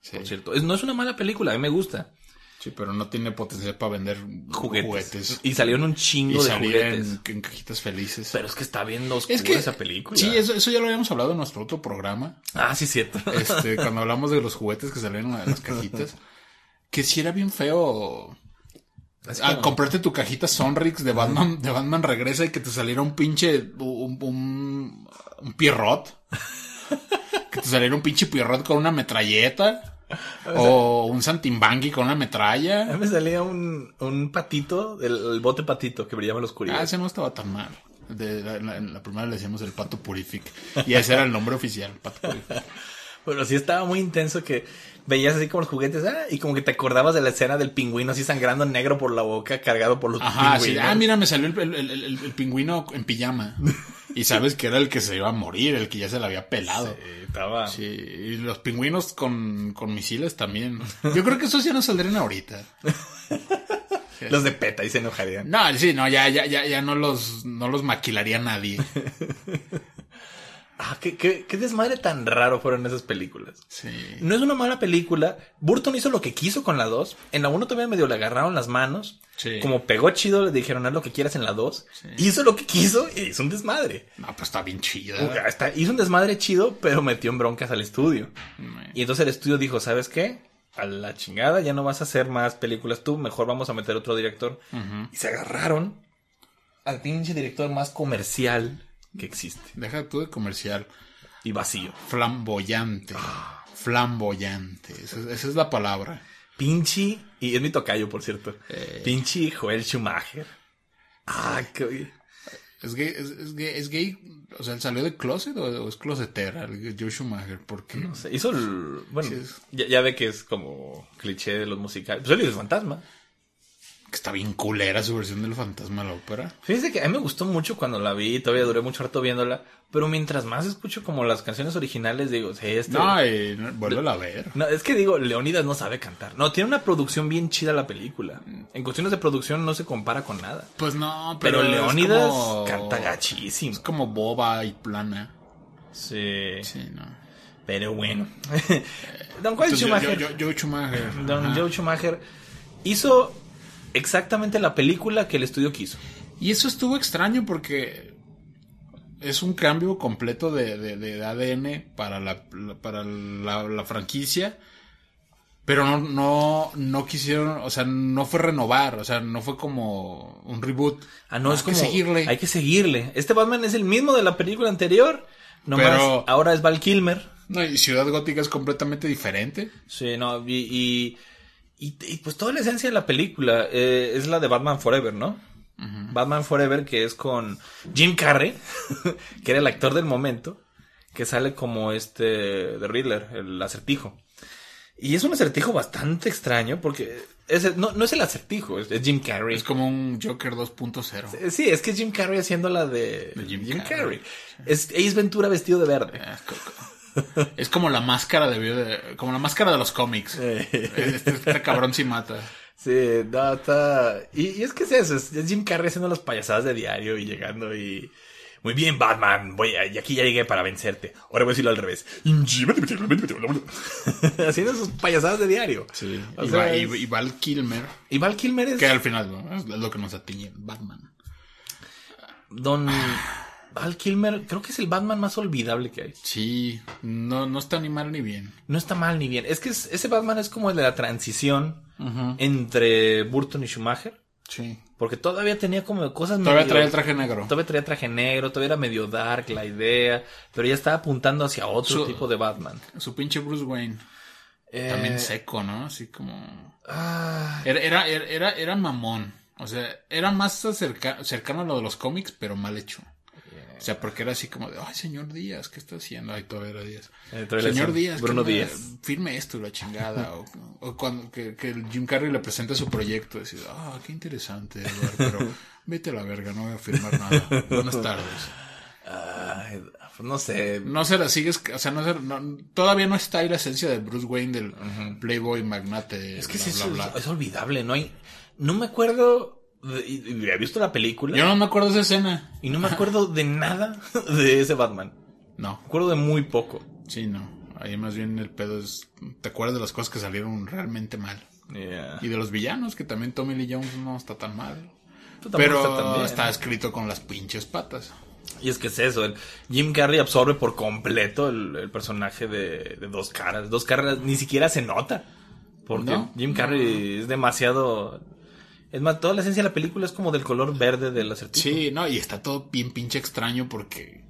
S3: Sí.
S2: Por cierto, Es- no es una mala película, a mí me gusta.
S3: Sí, pero no tiene potencial para vender
S2: Juguetes.
S3: juguetes.
S2: Y salieron un
S3: Y
S2: chingo de juguetes.
S3: en, en cajitas felices.
S2: Pero es que está bien oscura
S3: es que
S2: esa película.
S3: Sí, eso, eso ya lo habíamos hablado en nuestro otro programa.
S2: Ah, sí, cierto.
S3: Este, cuando hablamos de los juguetes que salían en las cajitas. Que sí era bien feo.
S2: Así
S3: Ah,
S2: como-
S3: comprarte tu cajita Sonrix de Batman, de Batman regresa y que te saliera un pinche, un, un, un pierrot. que te saliera un pinche pierrot con una metralleta. O un Santimbangui con una
S2: A
S3: metralla.
S2: mí me salía un, un patito, el, el bote patito que brillaba en la oscuridad.
S3: Ah, ese no estaba tan mal. De, la, en la- primera le decíamos el Pato Purific. Y ese era el nombre oficial, Pato Purific.
S2: Pero sí estaba muy intenso que veías así como los juguetes, ah, y como que te acordabas de la escena del pingüino así sangrando negro por la boca, cargado por los
S3: Ajá, sí.
S2: pingüinos.
S3: Ah, mira, me salió el, el- el- el- el pingüino en pijama. Y sabes que era el que se iba a morir, el que ya se le había pelado.
S2: Sí, estaba...
S3: Sí, y los pingüinos con, con misiles también. Yo creo que esos ya no saldrían ahorita.
S2: Los de PETA y se enojarían.
S3: No, sí, no, ya, ya, ya, ya no los, no los maquilaría nadie.
S2: Ah, ¿qué, qué, qué desmadre tan raro fueron esas películas.
S3: Sí.
S2: No es una mala película. Burton hizo lo que quiso con la 2. En la 1 todavía medio le agarraron las manos.
S3: Sí.
S2: Como pegó chido, le dijeron haz lo que quieras en la 2. Hizo lo que quiso y hizo un desmadre.
S3: No, pues está bien chida.
S2: O sea, hasta hizo un desmadre chido, pero metió en broncas al estudio. Y entonces el estudio dijo, ¿sabes qué? A la chingada, ya no vas a hacer más películas tú, mejor vamos a meter otro director. Y se agarraron al pinche director más comercial que existe.
S3: Deja tú de comercial.
S2: Y vacío.
S3: Flamboyante. Flamboyante. Esa, es- esa es la palabra.
S2: Pinche, y es mi tocayo, por cierto.
S3: Eh.
S2: Pinche Joel Schumacher. Ah, qué...
S3: ¿Es gay, es, es gay, es gay? O sea, ¿él salió de closet o, o es closetera? Joe Schumacher, porque
S2: No sé, hizo el... Bueno,
S3: Sí, es-
S2: ya, ya ve que es como cliché de los musicales. Pues él el fantasma.
S3: Que está bien culera su versión del fantasma de la ópera.
S2: Fíjese que a mí me gustó mucho cuando la vi, todavía duré mucho rato viéndola, pero mientras más escucho como las canciones originales, digo, sí, este...
S3: No, y no, vuélvela a ver.
S2: No, es que digo, Leonidas no sabe cantar. No, tiene una producción bien chida la película. En cuestiones de producción no se compara con nada.
S3: Pues no, pero,
S2: Pero, Leonidas
S3: como-
S2: canta gachísimo.
S3: Es como boba y plana.
S2: Sí.
S3: Sí, no.
S2: Pero bueno. Don Joel
S3: yo-
S2: Schumacher.
S3: yo- yo- Joe Schumacher.
S2: Don. Joe Schumacher hizo exactamente la película que el estudio quiso.
S3: Y eso estuvo extraño porque es un cambio completo de, de- de ADN para la, para la, la franquicia. Pero no, no, no quisieron, o sea, no fue renovar, o sea, no fue como un reboot.
S2: Ah, no, es
S3: Hay
S2: como.
S3: que seguirle.
S2: Hay que seguirle. Este Batman es el mismo de la película anterior. Nomás
S3: Pero-
S2: ahora es Val Kilmer.
S3: No, y Ciudad Gótica es completamente diferente.
S2: Sí, no, y, y, y- y, pues toda la esencia de la película eh, es la de Batman Forever, ¿no? Batman Forever, que es con Jim Carrey, que era el actor del momento, que sale como este de Riddler, el acertijo. Y es un acertijo bastante extraño porque es, no, no es el acertijo, es, es Jim Carrey.
S3: Es como un Joker 2.0.
S2: Eh, Sí, es que es Jim Carrey haciendo la de,
S3: De
S2: Jim,
S3: Jim
S2: Carrey.
S3: Carrey.
S2: Es Ace Ventura vestido de verde.
S3: Es como la máscara de, como la máscara de los cómics. Este, este cabrón sí mata.
S2: Sí, no, está... Y, y es que es eso, es, Jim Carrey haciendo las payasadas de diario y llegando y... Muy bien, Batman, voy a- y aquí ya llegué para vencerte. Ahora voy a decirlo al revés. haciendo sus payasadas de diario.
S3: Sí.
S2: O
S3: Y,
S2: sea,
S3: va- y-
S2: es-
S3: y Val Kilmer,
S2: Y Val Kilmer es
S3: que al final ¿no? es lo que nos atiñe, Batman.
S2: Don... Val Kilmer, creo que es el Batman más olvidable que hay.
S3: Sí, no, no está ni mal ni bien.
S2: No está mal ni bien. Es que es- ese Batman es como el de la transición entre Burton y Schumacher.
S3: Sí.
S2: Porque todavía tenía como cosas
S3: Todavía
S2: medio-
S3: el traje negro.
S2: Todavía traía traje negro, todavía era medio dark la idea, pero ya estaba apuntando hacia otro
S3: Su-
S2: tipo de Batman.
S3: Su pinche Bruce Wayne.
S2: Eh,
S3: También seco, ¿no? Así como...
S2: ah,
S3: Era, era, era, era, era mamón. O sea, era más acerca- cercano a lo de los cómics, pero mal hecho. O sea, porque era así como de, ay, señor Díaz, ¿qué está haciendo? Ay, todavía era Díaz.
S2: Eh,
S3: señor Díaz,
S2: Bruno
S3: que
S2: Díaz.
S3: firme esto la chingada. o, o cuando que, que el Jim Carrey le presenta su proyecto, decir, ah, qué interesante, Edward, pero vete a la verga, no voy a firmar nada. Buenas tardes.
S2: ay, no sé.
S3: No se la sigues, o sea, no, se- no- todavía no está ahí la esencia de Bruce Wayne del Playboy magnate.
S2: Es que
S3: bla,
S2: es,
S3: bla.
S2: es olvidable, no hay, no me acuerdo, había visto la película
S3: Yo no me acuerdo de esa escena.
S2: y no me acuerdo de nada de ese Batman.
S3: No.
S2: Me acuerdo de muy poco.
S3: Sí, no. Ahí más bien el pedo es. ¿Te acuerdas de las cosas que salieron realmente mal?
S2: Yeah.
S3: Y de los villanos, que también Tommy Lee Jones no está tan mal. Pero
S2: está tan bien,
S3: está
S2: ¿no?
S3: escrito con las pinches patas.
S2: Y es que es eso, el Jim Carrey absorbe por completo el, el personaje de, de Dos Caras. Dos Caras ni siquiera se nota. Porque
S3: ¿No?
S2: Jim Carrey es demasiado... Es más, toda la esencia de la película es como del color verde del acertijo.
S3: Sí, no, y está todo bien pinche extraño porque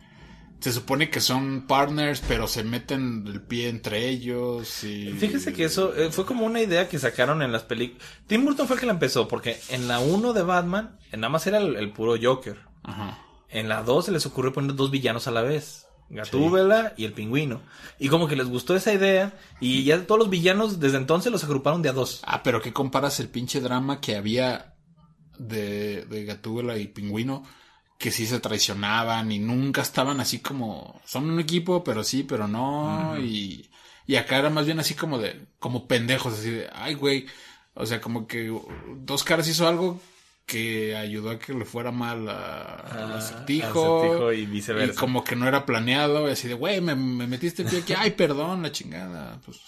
S3: se supone que son partners, pero se meten el pie entre ellos y...
S2: Fíjese que eso eh, fue como una idea que sacaron en las películas. Tim Burton fue el que la empezó, porque en la 1 de Batman, en nada más era el, el puro Joker.
S3: Ajá.
S2: En la 2 se les ocurrió poner dos villanos a la vez. Gatúbela y el pingüino. Y como que les gustó esa idea. Y ya todos los villanos desde entonces los agruparon de a dos.
S3: Ah, pero ¿qué comparas el pinche drama que había de, de Gatúbela y Pingüino? Que sí se traicionaban y nunca estaban así como... Son un equipo, pero sí, pero no. y, y acá era más bien así como de... Como pendejos, así de... Ay, güey. O sea, como que Dos Caras hizo algo que ayudó a que le fuera mal a, al
S2: Ah,
S3: acertijo.
S2: Y viceversa.
S3: Y como que no era planeado. Y así de, güey, me, me metiste el pie aquí. Ay, perdón, la chingada. Pues...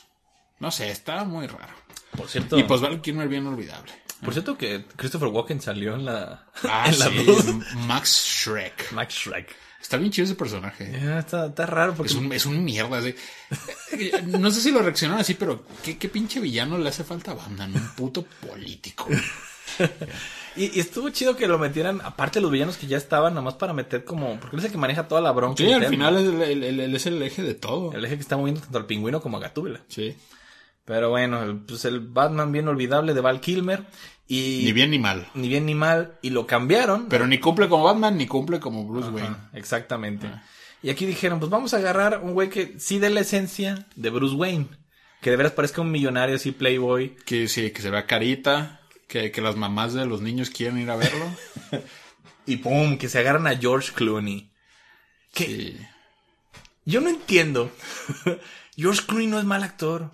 S3: No sé, estaba muy raro.
S2: Por cierto,
S3: Y pues Val Kilmer bien olvidable.
S2: por cierto que Christopher Walken salió en la,
S3: Ah,
S2: en la
S3: sí. Max Shrek.
S2: Max Shrek.
S3: Está bien chido ese personaje.
S2: Está, está raro porque
S3: Es un, es un mierda. así. No sé si lo reaccionaron así, pero ¿qué, qué pinche villano le hace falta a Batman? Un puto político.
S2: Y, y estuvo chido que lo metieran, aparte de los villanos que ya estaban, nomás para meter como. Porque él es el que maneja toda la bronca.
S3: Sí, al final es el, el- el- él es el eje de todo.
S2: El eje que está moviendo tanto al pingüino como a Gatúbela.
S3: Sí.
S2: Pero bueno, el- pues el Batman bien olvidable de Val Kilmer. Y.
S3: Ni bien ni mal.
S2: Ni bien ni mal. Y lo cambiaron.
S3: Pero ni cumple como Batman ni cumple como Bruce Wayne.
S2: Ajá, exactamente. Y aquí dijeron, pues vamos a agarrar un güey que sí dé la esencia de Bruce Wayne. Que de veras parezca un millonario así, playboy.
S3: Que sí, que se vea carita. Que, que las mamás de los niños quieren ir a verlo.
S2: Y pum, que se agarran a George Clooney. Que
S3: Sí.
S2: yo no entiendo. George Clooney no es mal actor.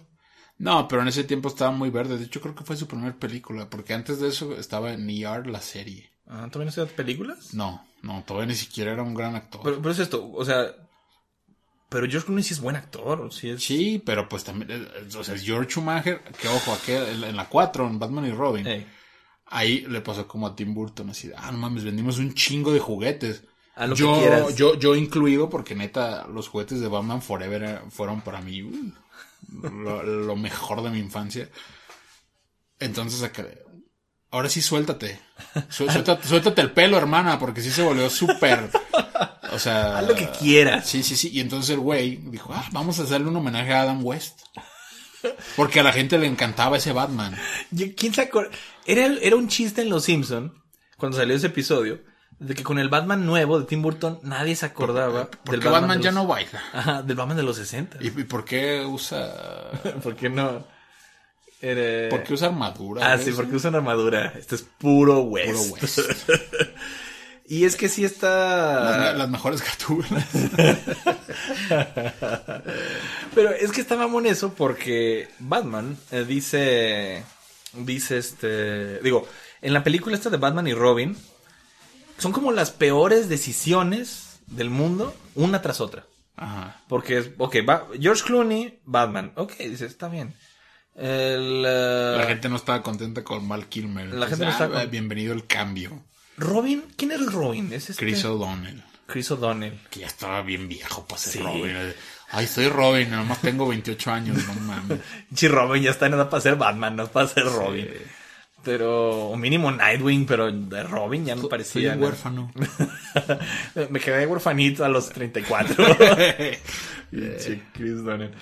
S3: No, pero en ese tiempo estaba muy verde. De hecho, creo que fue su primera película. Porque antes de eso estaba en ER, la serie.
S2: Ah, ¿Todavía no se películas?
S3: No, no, todavía ni siquiera era un gran actor.
S2: Pero, pero es esto, o sea... Pero George Clooney sí es buen actor, sí es...
S3: Sí, pero pues también, eh, eh, o sea, George Schumacher, que ojo, aquí en la 4, en Batman y Robin, ahí le pasó como a Tim Burton, así, ah, no mames, vendimos un chingo de juguetes.
S2: A lo que
S3: yo,
S2: quieras.
S3: yo, yo incluido, porque neta, los juguetes de Batman Forever eh, fueron para mí uh, lo, lo mejor de mi infancia. Entonces, acá, ahora sí suéltate. Su- Suéltate, suéltate el pelo, hermana, porque sí se volvió súper... O sea...
S2: Haz lo que quieras.
S3: Sí, sí, sí. Y entonces el güey dijo, ah, vamos a hacerle un homenaje a Adam West. Porque a la gente le encantaba ese Batman.
S2: ¿Quién se acuerda? Era, era un chiste en Los Simpson cuando salió ese episodio de que con el Batman nuevo de Tim Burton nadie se acordaba
S3: Porque Batman,
S2: de
S3: ya no baila.
S2: Ajá, del Batman de los 60.
S3: ¿Y, y por qué usa...
S2: ¿Por qué no? Era-
S3: ¿Por qué usa armadura?
S2: Ah, sí, porque usa una armadura. Este es puro West.
S3: Puro West.
S2: y es que sí está...
S3: Las, las mejores gatúbelas.
S2: Pero es que está mamón eso porque Batman eh, dice. Dice este. Digo, en la película esta de Batman y Robin. Son como las peores decisiones del mundo, una tras otra.
S3: Ajá.
S2: Porque es. Ok, va, George Clooney, Batman. Ok, dice, está bien. El. eh,
S3: La gente no estaba contenta con Val Kilmer.
S2: La gente no estaba
S3: ah,
S2: con-
S3: Bienvenido el cambio.
S2: Robin. ¿Quién era el Robin? Es este.
S3: Chris O'Donnell.
S2: Chris O'Donnell.
S3: Que ya estaba bien viejo para ser
S2: Sí.
S3: Robin. Ay, soy Robin, nomás tengo 28 años, no mames.
S2: Sí, Robin ya está en edad para ser Batman, no para ser Robin. Pero, o mínimo Nightwing, pero de Robin ya no
S3: Soy
S2: parecía.
S3: un
S2: ¿no?
S3: huérfano.
S2: Me quedé huerfanito a los 34. Pinche Chris Donner.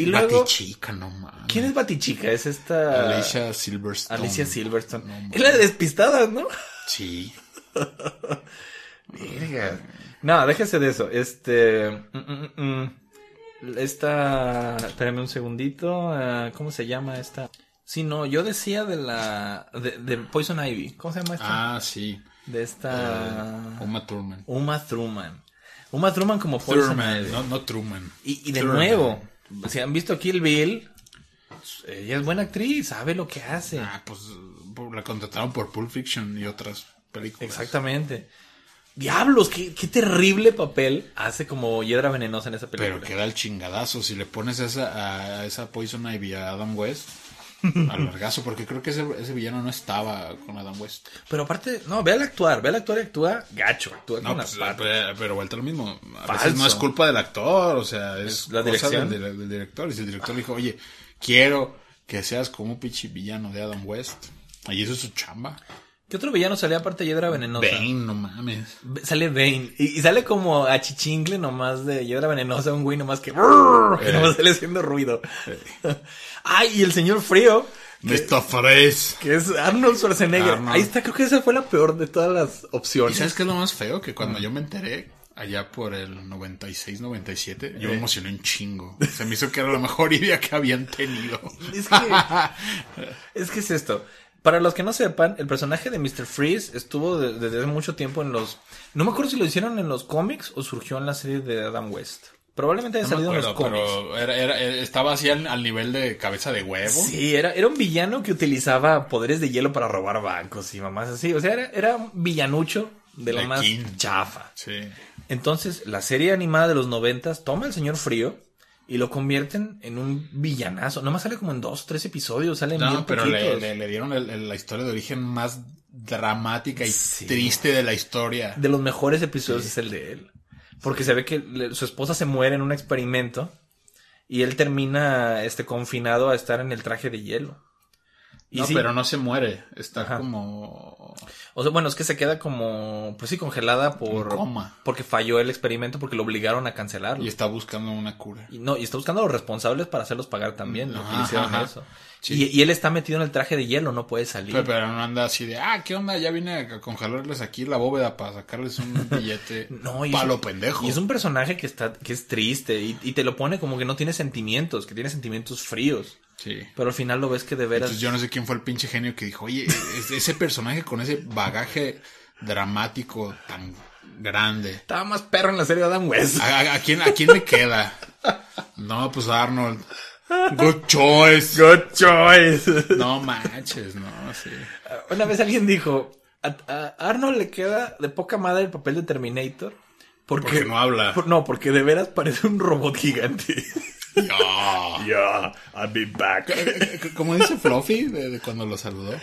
S2: Y luego,
S3: Batichica, no mames.
S2: ¿quién es Batichica? Es esta.
S3: Alicia Silverstone.
S2: Alicia Silverstone.
S3: No,
S2: es la de Despistadas, ¿no?
S3: Sí.
S2: Verga. No, déjese de eso. Este. mm, mm, mm. Esta. Espérame un segundito. ah, ¿Cómo se llama esta? Sí, no, yo decía de la. De, de Poison Ivy. ¿Cómo se llama esta?
S3: Ah, sí.
S2: de esta.
S3: Uma Thurman.
S2: Uma Truman. Uma Truman como Poison
S3: Thurman,
S2: Ivy.
S3: no, no Truman.
S2: Y, y de
S3: Thurman.
S2: nuevo, si han visto Kill Bill, ella es buena actriz, sabe lo que hace.
S3: Ah, pues la contrataron por Pulp Fiction y otras películas.
S2: Exactamente. Diablos, qué, qué terrible papel hace como hiedra venenosa en esa película.
S3: Pero queda el chingadazo. Si le pones esa, a esa Poison Ivy a Adam West, al largazo, porque creo que ese, ese villano no estaba con Adam West.
S2: Pero aparte, no, ve al actuar, ve al actuar y actúa gacho, actúa
S3: No,
S2: con
S3: pues,
S2: las patas.
S3: pero, vuelta lo mismo. A
S2: Falso.
S3: veces no es culpa del actor, o sea, es,
S2: la
S3: cosa
S2: dirección.
S3: Del, del- del director. Y si el director dijo, oye, quiero que seas como un pinche villano de Adam West. Ahí eso es su chamba.
S2: ¿Qué otro villano salía aparte de Hiedra Venenosa?
S3: Bane, no mames.
S2: Sale Bane. Y, y sale como a chichingle nomás de Hiedra Venenosa, un güey nomás que... que
S3: Eh.
S2: nomás sale haciendo ruido. Ay, y el señor Frío,
S3: Mr. Freeze.
S2: que es Arnold Schwarzenegger.
S3: Arnold.
S2: Ahí está, creo que esa fue la peor de todas las
S3: ¿Y
S2: opciones.
S3: sabes qué es lo más feo? Que cuando yo me enteré, allá por el 96, 97, yo me emocioné un chingo. Se me hizo que era la mejor idea que habían tenido.
S2: Es que, es que es esto. Para los que no sepan, el personaje de Mr. Freeze estuvo de- desde hace mucho tiempo en los... No me acuerdo si lo hicieron en los cómics o surgió en la serie de Adam West. Probablemente haya
S3: No
S2: salido en los cómics.
S3: pero era, era- estaba así al, al nivel de cabeza de huevo.
S2: Sí, era, era un villano que utilizaba poderes de hielo para robar bancos y mamás así. O sea, era, era un villanucho de lo
S3: De
S2: más chafa.
S3: Sí.
S2: Entonces, la serie animada de los noventas toma al señor frío y lo convierten en un villanazo. Nomás sale como en dos, tres episodios, bien
S3: No, pero le,
S2: poquitos.
S3: le- le dieron el- el- la historia de origen más dramática y
S2: Sí.
S3: triste de la historia.
S2: de los mejores episodios es el de él. Porque se ve que le- su esposa se muere en un experimento y él termina este confinado a estar en el traje de hielo. Y
S3: no,
S2: sí,
S3: pero no se muere. Está
S2: Ajá.
S3: como...
S2: o sea, bueno, es que se queda como, pues sí, congelada por,
S3: En coma.
S2: porque falló el experimento porque lo obligaron a cancelarlo.
S3: Y está buscando una cura.
S2: Y no, y está buscando a los responsables para hacerlos pagar también, le
S3: Ajá,
S2: hicieron
S3: ajá.
S2: eso.
S3: Sí.
S2: Y, y él está metido en el traje de hielo, no puede salir.
S3: Pero, pero no anda así de, ah, ¿qué onda? Ya vine a congelarles aquí la bóveda para sacarles un billete.
S2: No, y
S3: pa'
S2: es-
S3: lo pendejo.
S2: Y es un personaje que está, que es triste y, y te lo pone como que no tiene sentimientos, que tiene sentimientos fríos.
S3: Sí.
S2: Pero al final lo ves que de veras.
S3: Entonces yo no sé quién fue el pinche genio que dijo, oye, es- ese personaje con ese bagaje dramático tan grande.
S2: Estaba más perro en la serie de Adam West.
S3: ¿A, a- a quién, ¿A quién le queda? No, pues Arnold. Good choice.
S2: Good choice.
S3: No manches, no, sí.
S2: Una vez alguien dijo, a, a Arnold le queda de poca madre el papel de Terminator. Porque,
S3: Porque no habla.
S2: por- no, porque de veras parece un robot gigante.
S3: Ya.
S2: yeah, I'll be back.
S3: Como dice Fluffy de, de cuando lo saludó.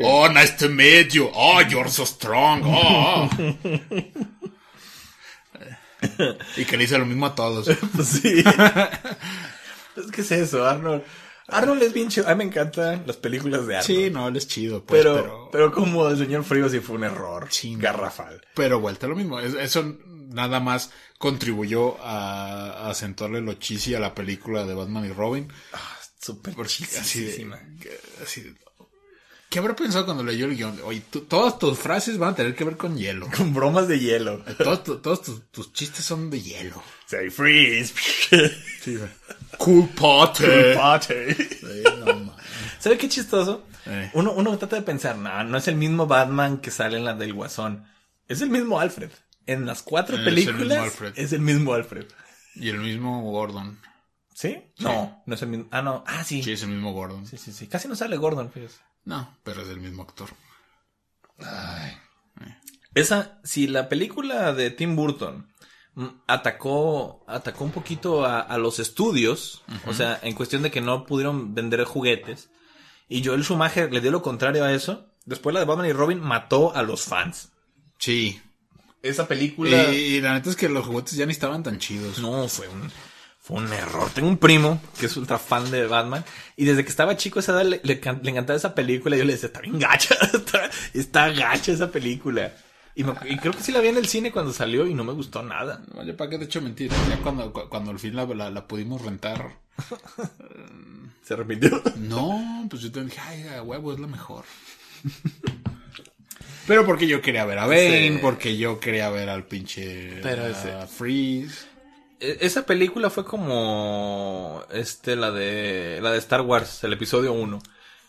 S3: Oh, nice to meet you. Oh, you're so strong. Oh. Y que le dice lo mismo a todos.
S2: Pues sí. es que es eso, Arnold. Arnold es bien chido. A mí me encantan las películas de Arnold.
S3: Sí, no, él es chido, pues,
S2: pero,
S3: pero,
S2: pero, como el señor Frío sí fue un error.
S3: Sí,
S2: garrafal.
S3: pero vuelta lo mismo. Es- Eso nada más contribuyó a, a acentuarle lo chisi a la película de Batman y Robin.
S2: Súper
S3: Porque así de, así de- ¿Qué habrá pensado cuando leyó el guion? Oye, tú- todas tus frases van a tener que ver con hielo.
S2: Con bromas de hielo.
S3: Todos, todos tus, tus chistes son de hielo.
S2: Say freeze.
S3: Cool party.
S2: Party.
S3: Sí, no mames.
S2: ¿Sabe qué chistoso?
S3: Eh.
S2: Uno, uno trata de pensar, no, no es el mismo Batman que sale en la del Guasón. Es el mismo Alfred. En las cuatro
S3: Es el
S2: películas
S3: mismo Alfred.
S2: es el mismo Alfred.
S3: Y el mismo Gordon.
S2: ¿Sí? No, no es el mismo. Ah, no. Ah, sí.
S3: Sí,
S2: Sí,
S3: es el mismo Gordon.
S2: sí, sí. Casi no sale Gordon, fíjese.
S3: No, pero es el mismo actor.
S2: Esa, si la película de Tim Burton atacó, atacó un poquito a, a los estudios, o sea, en cuestión de que no pudieron vender juguetes, y Joel Schumacher le dio lo contrario a eso, después la de Batman y Robin mató a los fans.
S3: Sí.
S2: Esa
S3: Y,
S2: película...
S3: y la neta es que los juguetes ya ni estaban tan chidos.
S2: No, fue un, fue un error. Tengo un primo que es ultra fan de Batman y desde que estaba chico esa edad le, le can- le encantaba esa película y yo le decía, está bien gacha, está, está gacha esa película. Y, me- y creo que sí la vi en el cine cuando salió y no me gustó nada.
S3: Oye, ¿para qué te echo mentir? Ya cuando, cu- cuando al fin la, la, la pudimos rentar.
S2: Se arrepintió.
S3: No, pues yo te dije, ay, huevo, es la mejor. Pero porque yo quería ver a Bane,
S2: Sí.
S3: porque yo quería ver al pinche
S2: Pero
S3: a
S2: ese-
S3: Freeze.
S2: E- Esa película fue como este la de la de Star Wars, el episodio 1.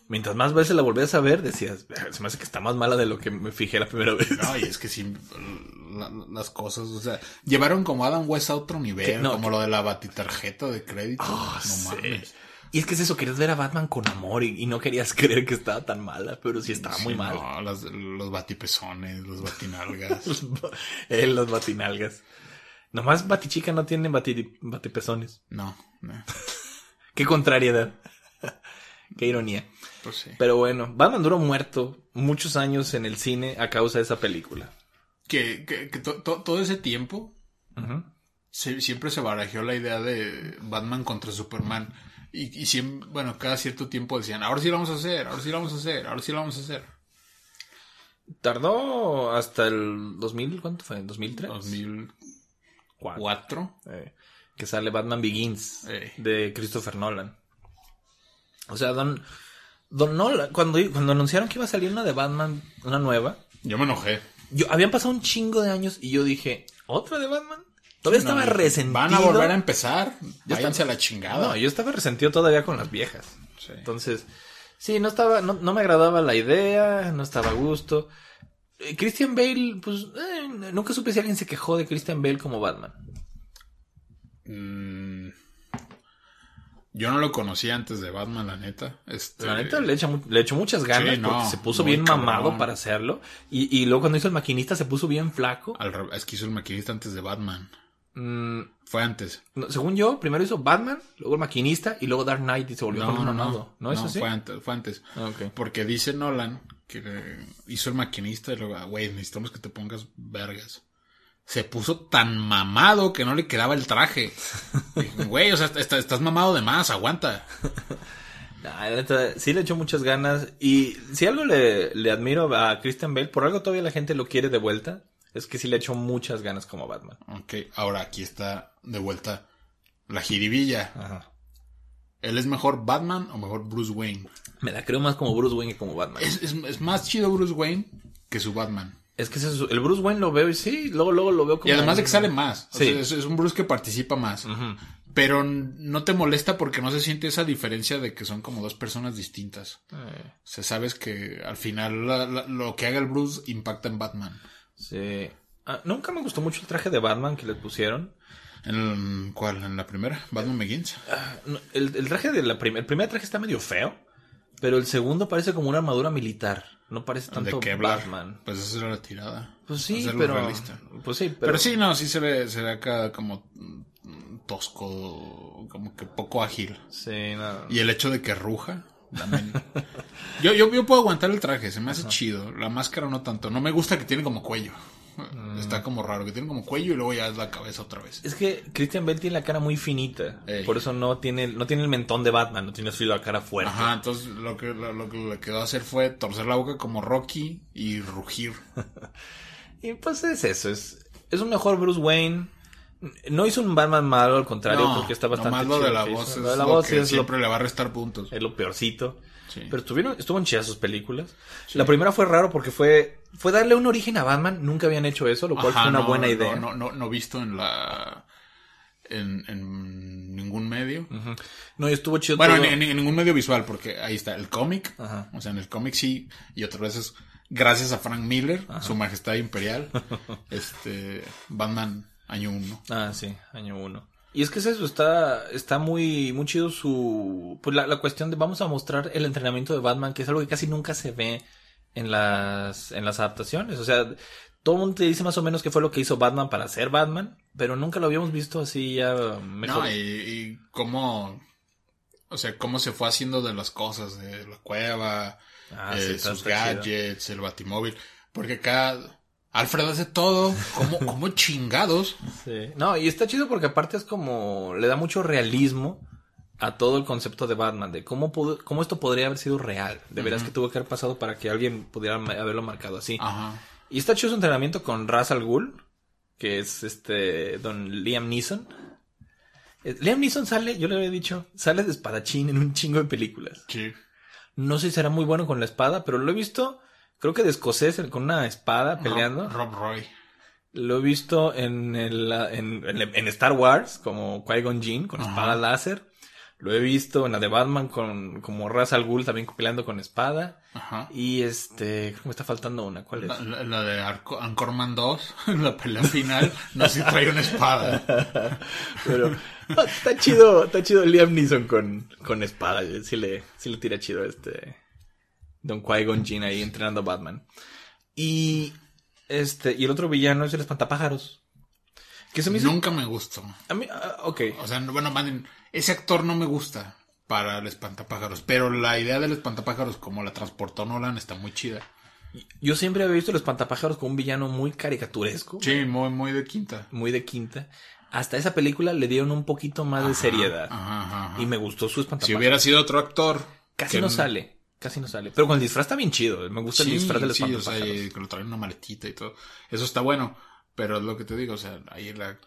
S2: Mientras más veces la volvías a ver, decías, se me hace que está más mala de lo que me fijé la primera vez.
S3: No, y es que sí, la- las cosas, o sea, llevaron como Adam West a otro nivel,
S2: no,
S3: como
S2: que-
S3: lo de la batitarjeta de crédito.
S2: Ah,
S3: no
S2: sí.
S3: mames.
S2: Y es que es eso, querías ver a Batman con amor y, y no querías creer que estaba tan mala, pero sí estaba muy mala.
S3: No, las- los batipezones, los batinalgas.
S2: Eh, los batinalgas. Nomás Batichica no tiene bati, batipezones.
S3: no, no.
S2: Qué contrariedad. Qué ironía.
S3: Pues sí.
S2: Pero bueno, Batman duró muerto muchos años en el cine a causa de esa película.
S3: Que, que, que to- to- todo ese tiempo se- siempre se barajeó la idea de Batman contra Superman. Y, y siempre, bueno, cada cierto tiempo decían, ahora sí lo vamos a hacer, ahora sí lo vamos a hacer, ahora sí lo vamos a hacer.
S2: Tardó hasta el 2000, ¿cuánto fue? ¿2003?
S3: 2004.
S2: Cuatro. Eh, que sale Batman Begins
S3: Ey.
S2: de Christopher Nolan. O sea, Don, Don Nolan, cuando, cuando anunciaron que iba a salir una de Batman, una nueva,
S3: Yo me enojé.
S2: yo, habían pasado un chingo de años y yo dije, ¿otra de Batman? Todavía estaba resentido.
S3: Van a volver a empezar. Váyanse
S2: está-
S3: a la chingada.
S2: No, yo estaba resentido todavía con las viejas.
S3: Sí.
S2: Entonces, sí, no estaba, no, no me agradaba la idea, no estaba a gusto. Eh, Christian Bale, pues, eh, nunca supe si alguien se quejó de Christian Bale como Batman.
S3: Mm, yo no lo conocía antes de Batman, la neta. Este,
S2: La neta le, echa mu- le echó muchas ganas
S3: Sí, no,
S2: porque se puso bien
S3: cabrón.
S2: mamado para hacerlo. Y, y luego cuando hizo el maquinista se puso bien flaco.
S3: al es que hizo el maquinista antes de Batman.
S2: Mm,
S3: Fue antes.
S2: no, según yo, primero hizo Batman, luego el maquinista y luego Dark Knight y se volvió
S3: No, no, no.
S2: mamado. ¿No, es así?
S3: fue antes. Fue antes.
S2: Ah.
S3: Porque dice Nolan que hizo el maquinista y luego, ah, güey, necesitamos que te pongas vergas. Se puso tan mamado que no le quedaba el traje. Güey, o sea, est- estás mamado de más, aguanta.
S2: Sí le echó muchas ganas. Y si algo le, le admiro a Christian Bale, por algo todavía la gente lo quiere de vuelta, es que sí le echó muchas ganas como Batman.
S3: Ok, ahora aquí está de vuelta la jiribilla.
S2: Ajá.
S3: ¿Él es mejor Batman o mejor Bruce Wayne?
S2: Me la creo más como Bruce Wayne que como Batman.
S3: Es, es- es más chido Bruce Wayne que su Batman.
S2: Es que ese es- el Bruce Wayne lo veo y sí, luego, luego lo veo como...
S3: Y además de que sale más. O
S2: Sí.
S3: sea, es, es un Bruce que participa más. Pero no te molesta porque no se siente esa diferencia de que son como dos personas distintas.
S2: Eh,
S3: O sea, sabes que al final la- la- lo que haga el Bruce impacta en Batman.
S2: sí. Ah, nunca me gustó mucho el traje de Batman que le pusieron.
S3: ¿En el- cuál? ¿En la primera? ¿Batman Begins?
S2: No, El, el traje de la prim- el primer traje está medio feo, pero el segundo parece como una armadura militar. No parece tanto
S3: de.
S2: Batman.
S3: Pues esa era la tirada.
S2: Pues sí,
S3: Hacerlo
S2: pero...
S3: realista.
S2: Pues sí, pero...
S3: Pero, sí, no, sí se ve, se ve acá como tosco, como que poco ágil.
S2: Sí, no.
S3: Y el hecho de que ruja. también. yo, yo, yo puedo aguantar el traje, se me hace chido. La máscara no tanto. No me gusta que tiene como cuello.
S2: Mm.
S3: Está como raro, que tiene como cuello y luego ya es la cabeza otra vez.
S2: Es que Christian Bale tiene la cara muy finita.
S3: Ey.
S2: Por eso no tiene, no tiene el mentón de Batman, no tiene así la cara fuerte.
S3: Ajá, entonces lo que, lo, lo que le quedó hacer fue torcer la boca como Rocky y rugir.
S2: Y pues es eso, es, es un mejor Bruce Wayne. No hizo un Batman malo, al contrario,
S3: No,
S2: porque está bastante
S3: nomás lo
S2: chido
S3: de la voz es
S2: Lo de la
S3: lo
S2: voz
S3: que
S2: lo,
S3: siempre le va a restar puntos.
S2: es lo peorcito.
S3: Sí.
S2: Pero estuvieron, estuvo chidas sus películas. La primera fue raro porque fue, fue darle un origen a Batman. Nunca habían hecho eso, lo cual
S3: Ajá,
S2: fue una
S3: no,
S2: buena idea.
S3: No, no, no visto en la... En, en ningún medio.
S2: No, y estuvo chido
S3: Bueno,
S2: todo.
S3: en, ningún medio visual, porque ahí está el cómic. O sea, en el cómic sí, y otras veces, gracias a Frank Miller, su majestad imperial, este, Batman año uno.
S2: Ah, sí, año uno. Y es que es eso, está, está muy, muy chido su, pues la, la cuestión de vamos a mostrar el entrenamiento de Batman, que es algo que casi nunca se ve en las, en las adaptaciones. O sea, todo el mundo te dice más o menos qué fue lo que hizo Batman para ser Batman, pero nunca lo habíamos visto así ya mejor.
S3: No, y, y cómo, o sea, cómo se fue haciendo de las cosas, de la cueva,
S2: Ah,
S3: eh,
S2: sí,
S3: sus
S2: chido.
S3: gadgets, el batimóvil, porque acá Alfred hace todo, como, como chingados.
S2: Sí. No, y está chido porque aparte es como, le da mucho realismo a todo el concepto de Batman, de cómo, pudo- cómo esto podría haber sido real. De veras que tuvo que haber pasado para que alguien pudiera haberlo marcado así.
S3: Ajá.
S2: Y está chido su entrenamiento con Ra's al Ghul, que es este don Liam Neeson. Eh, Liam Neeson sale, yo le había dicho, sale de espadachín en un chingo de películas.
S3: Sí.
S2: No sé si será muy bueno con la espada, pero lo he visto, creo que de escocés con una espada peleando.
S3: Rob, Rob Roy.
S2: Lo he visto en, el, en, en- en Star Wars, como Qui-Gon Jinn, con
S3: Ajá.
S2: espada láser. Lo he visto en la de Batman con como Ra's al Ghul también peleando con espada.
S3: Ajá.
S2: Y este, creo que me está faltando una. ¿Cuál es?
S3: La, la- la de Arco- Anchorman 2, en la pelea final, no sé si trae una espada.
S2: Pero está chido, está chido Liam Neeson con, con espada. Sí le, sí le tira chido este Don Qui-Gon Jinn ahí entrenando a Batman. Y este, y el otro villano es el espantapájaros. Que se me hizo.
S3: Nunca me gustó.
S2: A mí, ah, ok.
S3: O sea, no- bueno, bien, ese actor no me gusta. para el espantapájaros. Pero la idea del espantapájaros, como la transportó Nolan, está muy chida.
S2: Yo siempre había visto los espantapájaros como un villano muy caricaturesco.
S3: Sí, muy, muy de quinta.
S2: Muy de quinta. Hasta esa película le dieron un poquito más de seriedad.
S3: Ajá.
S2: Y me gustó su
S3: Si
S2: espantapájaros.
S3: hubiera sido otro actor.
S2: Casi no sale. Casi no sale. Pero con el disfraz está bien chido. Me gusta
S3: Sí,
S2: el disfraz del
S3: sí, o sea, y que lo traen en una maletita y todo. Eso está bueno. Pero es lo que te digo, o sea, ahí la,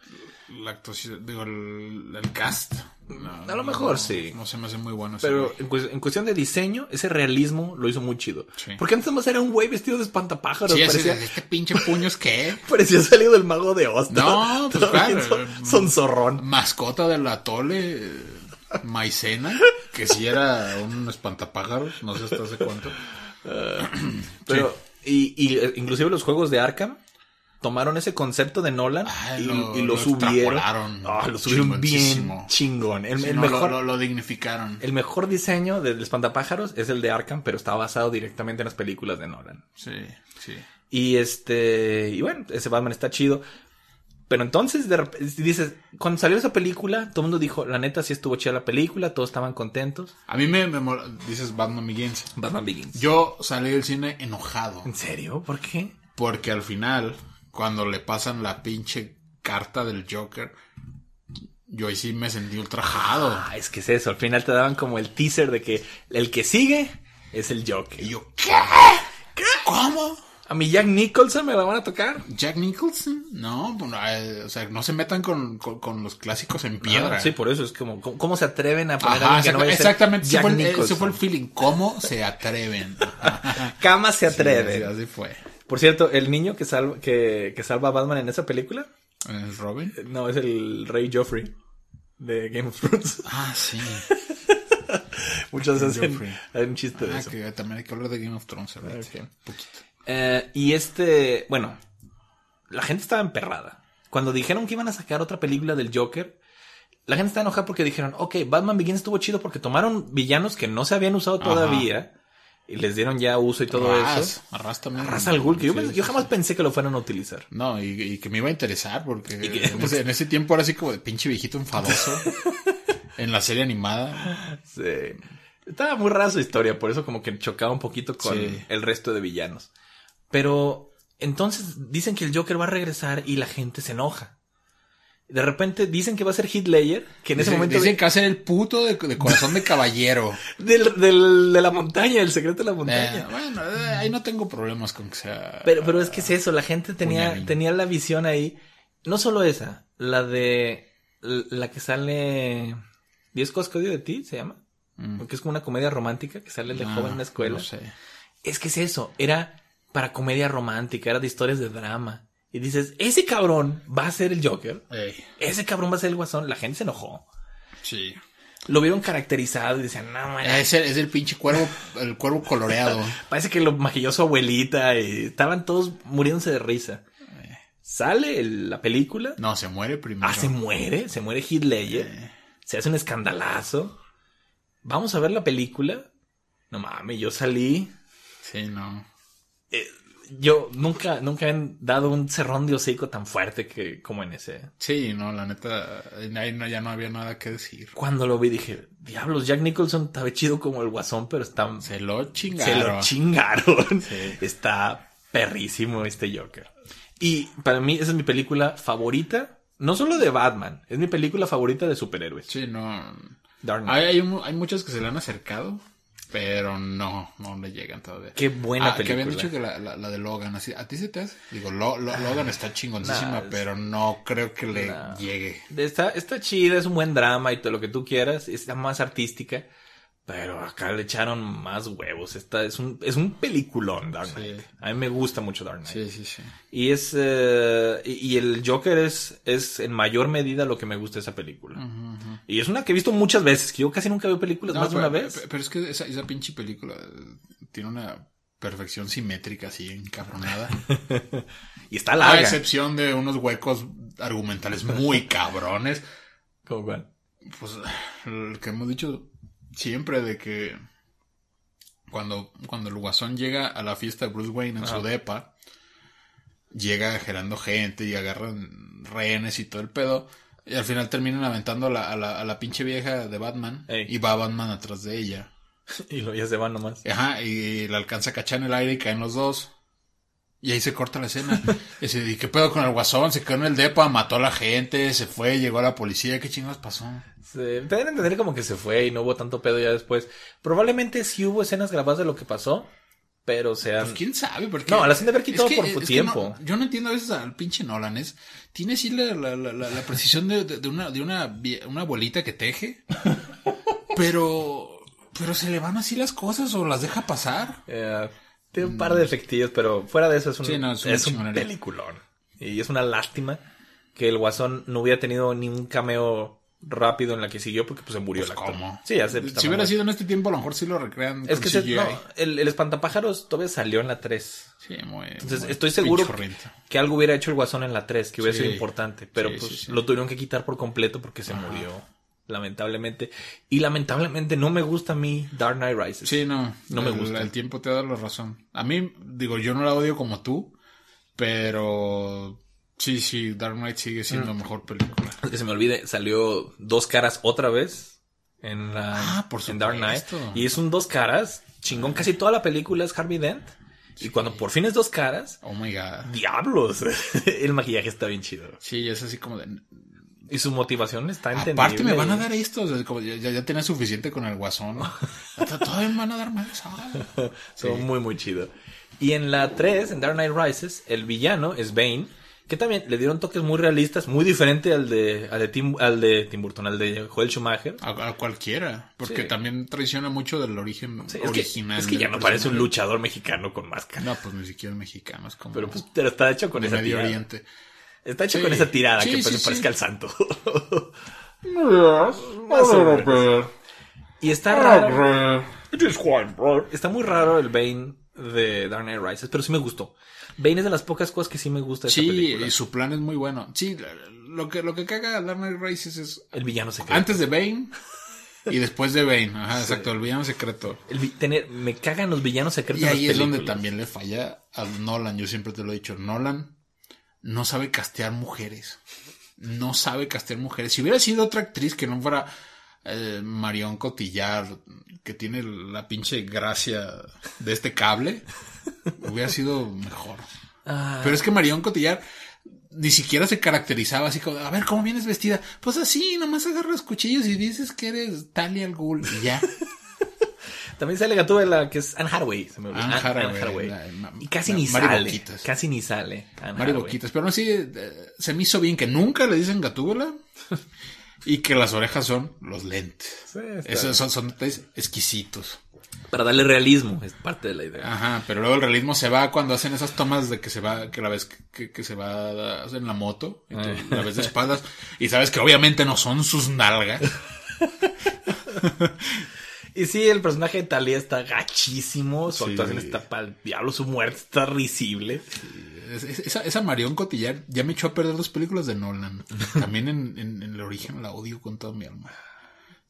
S3: la actuación, digo, el, el cast. no,
S2: A lo mejor
S3: no,
S2: sí.
S3: No se me hace muy bueno ese
S2: Pero en, cues- en cuestión de diseño, ese realismo lo hizo muy chido.
S3: Sí.
S2: Porque antes más era un güey vestido de espantapájaros.
S3: Sí, ese-
S2: parecía,
S3: este pinche puño es que
S2: parecía salido del mago de Oz.
S3: No, pues claro.
S2: bien son- Sonzorrón.
S3: mascota del atole, maicena, que si era un espantapájaros, no sé hasta hace cuánto.
S2: Pero, y, y eh, inclusive los juegos de Arkham tomaron ese concepto de Nolan
S3: Ay,
S2: y,
S3: lo-
S2: y lo,
S3: lo
S2: subieron. Ah, lo subieron bien chingón. El,
S3: Sí,
S2: el
S3: no,
S2: mejor,
S3: lo dignificaron.
S2: el mejor diseño del espantapájaros es el de Arkham, pero está basado directamente en las películas de Nolan.
S3: Sí, sí.
S2: Y este, y bueno, ese Batman está chido. Pero entonces, de dices, cuando salió esa película, todo el mundo dijo, la neta sí estuvo chida la película, todos estaban contentos.
S3: A mí me, me dices Batman Begins.
S2: Batman Begins.
S3: Yo salí del cine enojado.
S2: ¿En serio? ¿Por qué?
S3: Porque al final, cuando le pasan la pinche carta del Joker, yo ahí sí me sentí ultrajado.
S2: Ah, es que es eso, al final te daban como el teaser de que el que sigue es el Joker.
S3: Y yo, ¿qué? ¿Qué? ¿Cómo?
S2: A mi Jack Nicholson me la van a tocar.
S3: ¿Jack Nicholson? No, bueno, eh, o sea, no se metan con, con- con los clásicos en piedra.
S2: Ah, sí, por eso es como, ¿cómo, se atreven a poner a
S3: Ajá,
S2: alguien que no vaya a ser
S3: exactamente. Ese
S2: Jack
S3: fue, el, ese fue el feeling. ¿Cómo se atreven?
S2: Cama se
S3: Sí,
S2: atreve.
S3: así, fue.
S2: Por cierto, el niño que salva, que, que salva a Batman en esa película,
S3: ¿Es Robin?
S2: eh, no, es el rey Joffrey de Game of Thrones.
S3: Ah, sí.
S2: Hacen,
S3: Joffrey.
S2: hay un chiste de
S3: Ah,
S2: eso.
S3: que también hay que hablar de Game of Thrones. ahorita.
S2: Ok.
S3: Poquito.
S2: Eh, y este, bueno, la gente estaba emperrada. Cuando dijeron que iban a sacar otra película del Joker, la gente estaba enojada porque dijeron, ok, Batman Begins estuvo chido porque tomaron villanos que no se habían usado
S3: Ajá.
S2: todavía y les dieron ya uso y todo eso.
S3: Raz también.
S2: Raza al Ghul, que yo,
S3: Sí,
S2: yo
S3: sí.
S2: jamás pensé que lo fueran a utilizar.
S3: No, y, y que me iba a interesar porque
S2: que-
S3: en, ese, en ese tiempo era así como de pinche viejito enfadoso. en la serie animada.
S2: Sí. Estaba muy rara su historia, por eso como que chocaba un poquito con
S3: Sí.
S2: el resto de villanos. Pero entonces dicen que el Joker va a regresar y la gente se enoja. De repente dicen que va a ser Ledger, que en ese momento
S3: Dicen que va a ser el puto de, de corazón de caballero.
S2: del, del- de la montaña, el secreto de la
S3: Eh,
S2: montaña.
S3: bueno, eh, ahí no tengo problemas con que sea.
S2: Pero, pero es que es eso, la gente tenía, tenía la visión ahí. No solo esa, la de la que sale Diez cosas que odio de ti, se llama.
S3: Mm.
S2: Que es como una comedia romántica que sale de
S3: Ah,
S2: joven en la escuela.
S3: No sé.
S2: Es que es eso, era para comedia romántica, era de historias de drama. Y dices, ese cabrón va a ser el Joker,
S3: Ey,
S2: ese cabrón va a ser el guasón. La gente se enojó.
S3: sí.
S2: Lo vieron caracterizado y decían, no, man,
S3: Es el, es el pinche cuervo, el cuervo coloreado.
S2: parece que lo maquilló su abuelita y estaban todos muriéndose de risa. Sale el- la película,
S3: No, se muere primero.
S2: ah, se muere, se muere Heath Ledger,
S3: Eh,
S2: se hace un escandalazo. Vamos a ver la película. No mames, yo salí.
S3: sí, no.
S2: Yo nunca, nunca han dado un cerrón de hocico tan fuerte que como en ese.
S3: Sí, no, la neta, ahí no- ya no había nada que decir.
S2: Cuando lo vi dije, diablos, Jack Nicholson estaba chido como el guasón, pero está...
S3: Se lo
S2: Se
S3: chingaron.
S2: lo chingaron. Está perrísimo este Joker. Y para mí esa es mi película favorita. No solo de Batman, es mi película favorita de superhéroes.
S3: Sí, no.
S2: Dark Knight.
S3: Hay, hay, hay muchas que se le han acercado, pero no, no le llegan todavía.
S2: Qué buena
S3: Ah, Que
S2: película.
S3: habían dicho que la, la, la de Logan, así, ¿a ti se te hace? Digo, Lo- Lo- Logan está chingoncísima,
S2: nah,
S3: pero no creo que le
S2: Nah.
S3: llegue.
S2: Está, está chida, es un buen drama y todo lo que tú quieras. Está más artística. Pero acá le echaron más huevos. Esta es un, es un peliculón, Dark Knight.
S3: Sí.
S2: A mí me gusta mucho Dark Knight.
S3: Sí, sí, sí.
S2: Y es eh, y, y el Joker es, es en mayor medida lo que me gusta de esa película. Y es una que he visto muchas veces, que yo casi nunca veo películas
S3: No,
S2: más de una vez.
S3: Pero, pero es que esa, esa pinche película eh, tiene una perfección simétrica así encabronada.
S2: y está
S3: A
S2: larga.
S3: excepción de unos huecos argumentales muy cabrones.
S2: ¿Cómo cuál?
S3: Pues el que hemos dicho siempre de que cuando, cuando el guasón llega a la fiesta de Bruce Wayne en su depa, llega gerando gente y agarran rehenes y todo el pedo. Y al final terminan aventando a la, a la, a la pinche vieja de Batman.
S2: Ey.
S3: Y va Batman atrás de ella.
S2: Y luego ya se van nomás.
S3: Ajá, y la alcanza a cachar en el aire y caen los dos. Y ahí se corta la escena. y, ¿y qué pedo con el guasón? Se quedó en el depa, mató a la gente, se fue, llegó a la policía. ¿Qué chingados pasó?
S2: Se, deben entender como que se fue y no hubo tanto pedo ya después. Probablemente sí hubo escenas grabadas de lo que pasó, pero sean...
S3: Pues quién sabe, porque...
S2: No, las han de haber quitado
S3: Es que-
S2: por
S3: que
S2: tiempo.
S3: no- yo no entiendo a veces al pinche Nolan, es... Tiene así la, la, la, la- la precisión de, de- de una, de una, una bolita que teje, pero... Pero se le van así las cosas o las deja pasar.
S2: Eh, tiene un par de efectillos, pero fuera de eso es un,
S3: Sí, no, es
S2: un peliculón. Y es una lástima que el Guasón no hubiera tenido ni un cameo rápido en la que siguió porque pues se murió
S3: Pues,
S2: actor.
S3: ¿cómo?
S2: Sí, ya sé.
S3: Si hubiera sido en este tiempo, a lo mejor sí lo recrean
S2: Es que se- no, el, el espantapájaros todavía salió en la 3.
S3: Sí, muy...
S2: Entonces
S3: muy
S2: estoy seguro que algo hubiera hecho el Guasón en la 3, que hubiera
S3: Sí.
S2: sido importante, pero
S3: Sí,
S2: pues lo tuvieron que quitar por completo porque se murió, lamentablemente. Y lamentablemente no me gusta a mí Dark Knight Rises.
S3: Sí, no.
S2: No me gusta.
S3: El tiempo te da la razón. A mí, digo, yo no la odio como tú, pero sí, sí, Dark Knight sigue siendo
S2: Mm.
S3: mejor película.
S2: Que se me olvide, salió Dos Caras otra vez en la
S3: Ah, por
S2: en Dark Knight. Y es un Dos Caras, chingón, casi toda la película es Harvey Dent. Y cuando por fin es Dos Caras,
S3: Oh my god.
S2: diablos, el maquillaje está bien chido.
S3: Sí, es así como de...
S2: Y su motivación está entendible.
S3: Aparte me van a dar esto, ya, ya, ya tenía suficiente con el guasón. Todavía me van a dar más. ah.
S2: Son muy, muy chido. Y en la 3, en Dark Knight Rises, el villano es Bane, que también le dieron toques muy realistas, muy diferente al de, al de, Tim, al de Tim Burton, al de Joel Schumacher.
S3: A, a cualquiera, porque
S2: Sí.
S3: también traiciona mucho del origen
S2: Sí, es, que,
S3: original.
S2: es que ya no parece un luchador mexicano con máscara.
S3: No, pues ni siquiera mexicano, es como
S2: Pero pues pero está hecho con
S3: de
S2: esa
S3: Medio. Oriente.
S2: Está hecho
S3: Sí.
S2: con esa tirada
S3: Sí,
S2: que pues,
S3: sí, sí.
S2: parezca al santo. Más o menos. Y está raro. Está muy raro el Bane de Dark Knight Rises, pero sí me gustó. Bane es de las pocas cosas que sí me gusta de esta
S3: Sí,
S2: película.
S3: y su plan es muy bueno. Sí, lo que, lo que caga a Dark Knight Rises es
S2: El villano secreto.
S3: antes de Bane y después de Bane. Ajá, exacto, el villano secreto.
S2: El tener, me cagan los villanos secretos
S3: Y ahí es donde también le falla a Nolan. Yo siempre te lo he dicho. Nolan no sabe castear mujeres. No sabe castear mujeres. Si hubiera sido otra actriz que no fuera eh, Marion Cotillard, que tiene la pinche gracia de este cable, hubiera sido mejor.
S2: Ah,
S3: Pero es que Marion Cotillard ni siquiera se caracterizaba así como, a ver, ¿cómo vienes vestida? Pues así, nomás agarras cuchillos y dices que eres Talia al Ghul y ya.
S2: También sale Gatúbela, que es Anne Hathaway. Se me olvidó.
S3: Anne Hathaway, la-
S2: y casi
S3: la-
S2: ni
S3: Mari
S2: sale.
S3: Boquitas.
S2: Casi ni sale. Anne
S3: Mari. Boquitas. Pero no, sí, eh, se me hizo bien que nunca le dicen gatúbela y que las orejas son los lentes.
S2: Sí,
S3: Esos son, son detalles exquisitos.
S2: Para darle realismo, es parte de la idea.
S3: Ajá, pero luego el realismo se va cuando hacen esas tomas de que se va, que la ves que, que se va en la moto, y tú
S2: Ah.
S3: la ves de espaldas, y sabes que obviamente no son sus nalgas.
S2: Y sí, el personaje de Talia está gachísimo. Su
S3: Sí.
S2: actuación está pa'l diablo. Su muerte está risible.
S3: Es- es- Esa, esa Marion Cotillard ya me echó a perder dos películas de Nolan. También en, en- en el origen la odio con toda mi alma.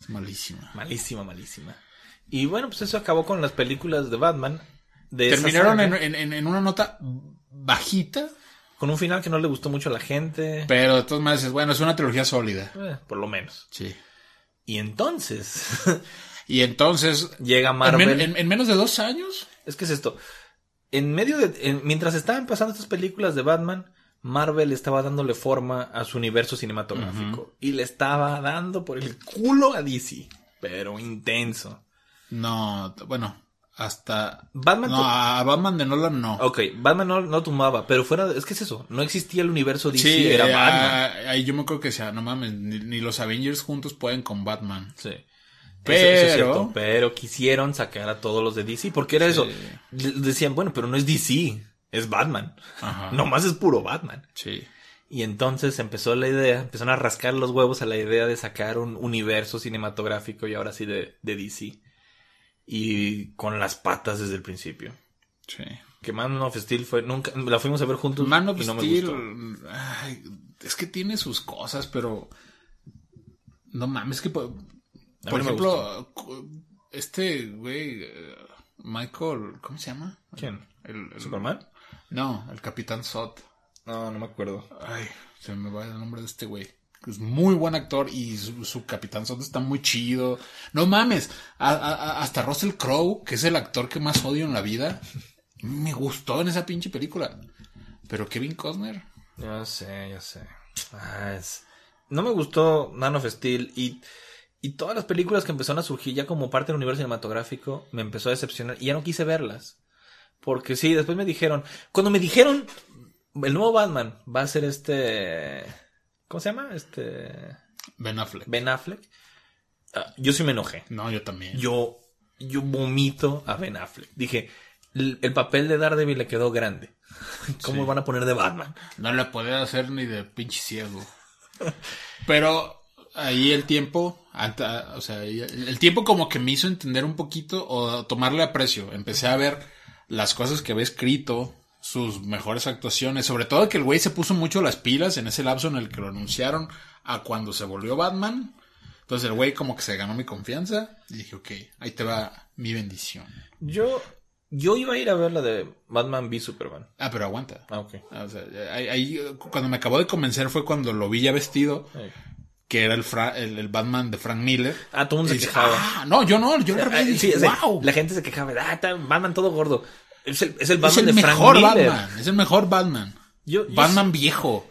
S3: Es malísima.
S2: Malísima, malísima. Y bueno, pues eso acabó con las películas de Batman. De
S3: Terminaron en, en- una nota bajita,
S2: con un final que no le gustó mucho a la gente.
S3: pero de todas maneras, bueno, es una trilogía sólida.
S2: Eh, por lo menos.
S3: Sí.
S2: Y entonces
S3: Y entonces,
S2: llega
S3: en,
S2: Marvel.
S3: men- en- en menos de dos años,
S2: Es que es esto. En medio de. en- mientras estaban pasando estas películas de Batman, Marvel estaba dándole forma a su universo cinematográfico. Y le estaba dando por el culo a DC. Pero intenso.
S3: no, bueno, hasta...
S2: Batman.
S3: No, a Batman de Nolan no.
S2: Ok, Batman no, no tumbaba, pero fuera. de- es que es eso. No existía el universo DC,
S3: Sí,
S2: era
S3: eh,
S2: Batman.
S3: ah, ahí yo me acuerdo que sea, no mames, ni, ni los Avengers juntos pueden con Batman.
S2: Sí.
S3: Pero-
S2: Eso- eso es cierto, pero quisieron sacar a todos los de DC, porque era eso. Decían, bueno, pero no es DC, es Batman.
S3: Ajá.
S2: Nomás es puro Batman.
S3: Sí.
S2: Y entonces empezó la idea, empezaron a rascar los huevos a la idea de sacar un universo cinematográfico y ahora sí de, de DC. Y con las patas desde el principio.
S3: Sí.
S2: Que Man of Steel fue, nunca, la fuimos a ver juntos
S3: Man of
S2: y no me
S3: Steel,
S2: gustó.
S3: ay, es que tiene sus cosas, pero no mames, que
S2: A
S3: por ejemplo, este güey, eh, Michael, ¿cómo se llama?
S2: ¿Quién?
S3: El, el-
S2: ¿Superman?
S3: No, el Capitán Sot.
S2: No, no me acuerdo.
S3: Ay, se me va el nombre de este güey. es muy buen actor y su, su Capitán Soda está muy chido. No mames, a- a- a- hasta Russell Crowe, que es el actor que más odio en la vida, me gustó en esa pinche película. Pero Kevin Costner,
S2: Ya sé, ya sé. Ah, es- No me gustó Man of Steel y, y todas las películas que empezaron a surgir ya como parte del universo cinematográfico me empezó a decepcionar y ya no quise verlas. Porque sí, después me dijeron, cuando me dijeron el nuevo Batman va a ser este, ¿cómo se llama? Este
S3: Ben Affleck.
S2: Ben Affleck. ah, yo sí me enojé.
S3: No, yo también.
S2: Yo, yo vomito a Ben Affleck. Dije, el, el papel de Daredevil le quedó grande. ¿Cómo
S3: Sí.
S2: van a poner de Batman?
S3: No le puede hacer ni de pinche ciego. Pero ahí el tiempo, o sea, el tiempo como que me hizo entender un poquito o tomarle aprecio. Empecé a ver las cosas que había escrito, sus mejores actuaciones, sobre todo que el güey se puso mucho las pilas en ese lapso en el que lo anunciaron a cuando se volvió Batman. Entonces el güey como que se ganó mi confianza y dije, ok, ahí te va mi bendición.
S2: Yo, yo iba a ir a ver la de Batman v Superman.
S3: Ah, pero aguanta.
S2: Ah, ok.
S3: O sea, ahí, ahí, cuando me acabó de convencer fue cuando lo vi ya vestido. Que era el, Fra- el, el Batman de Frank Miller.
S2: Ah, todo el mundo se quejaba.
S3: Ah, no, yo no, yo la
S2: Ah, sí,
S3: dije, wow.
S2: La gente se quejaba. Ah, Batman todo gordo. Es el, es el
S3: Es
S2: Batman de Frank
S3: mejor
S2: Miller.
S3: Batman, es el mejor Batman.
S2: Yo- yo
S3: Batman viejo.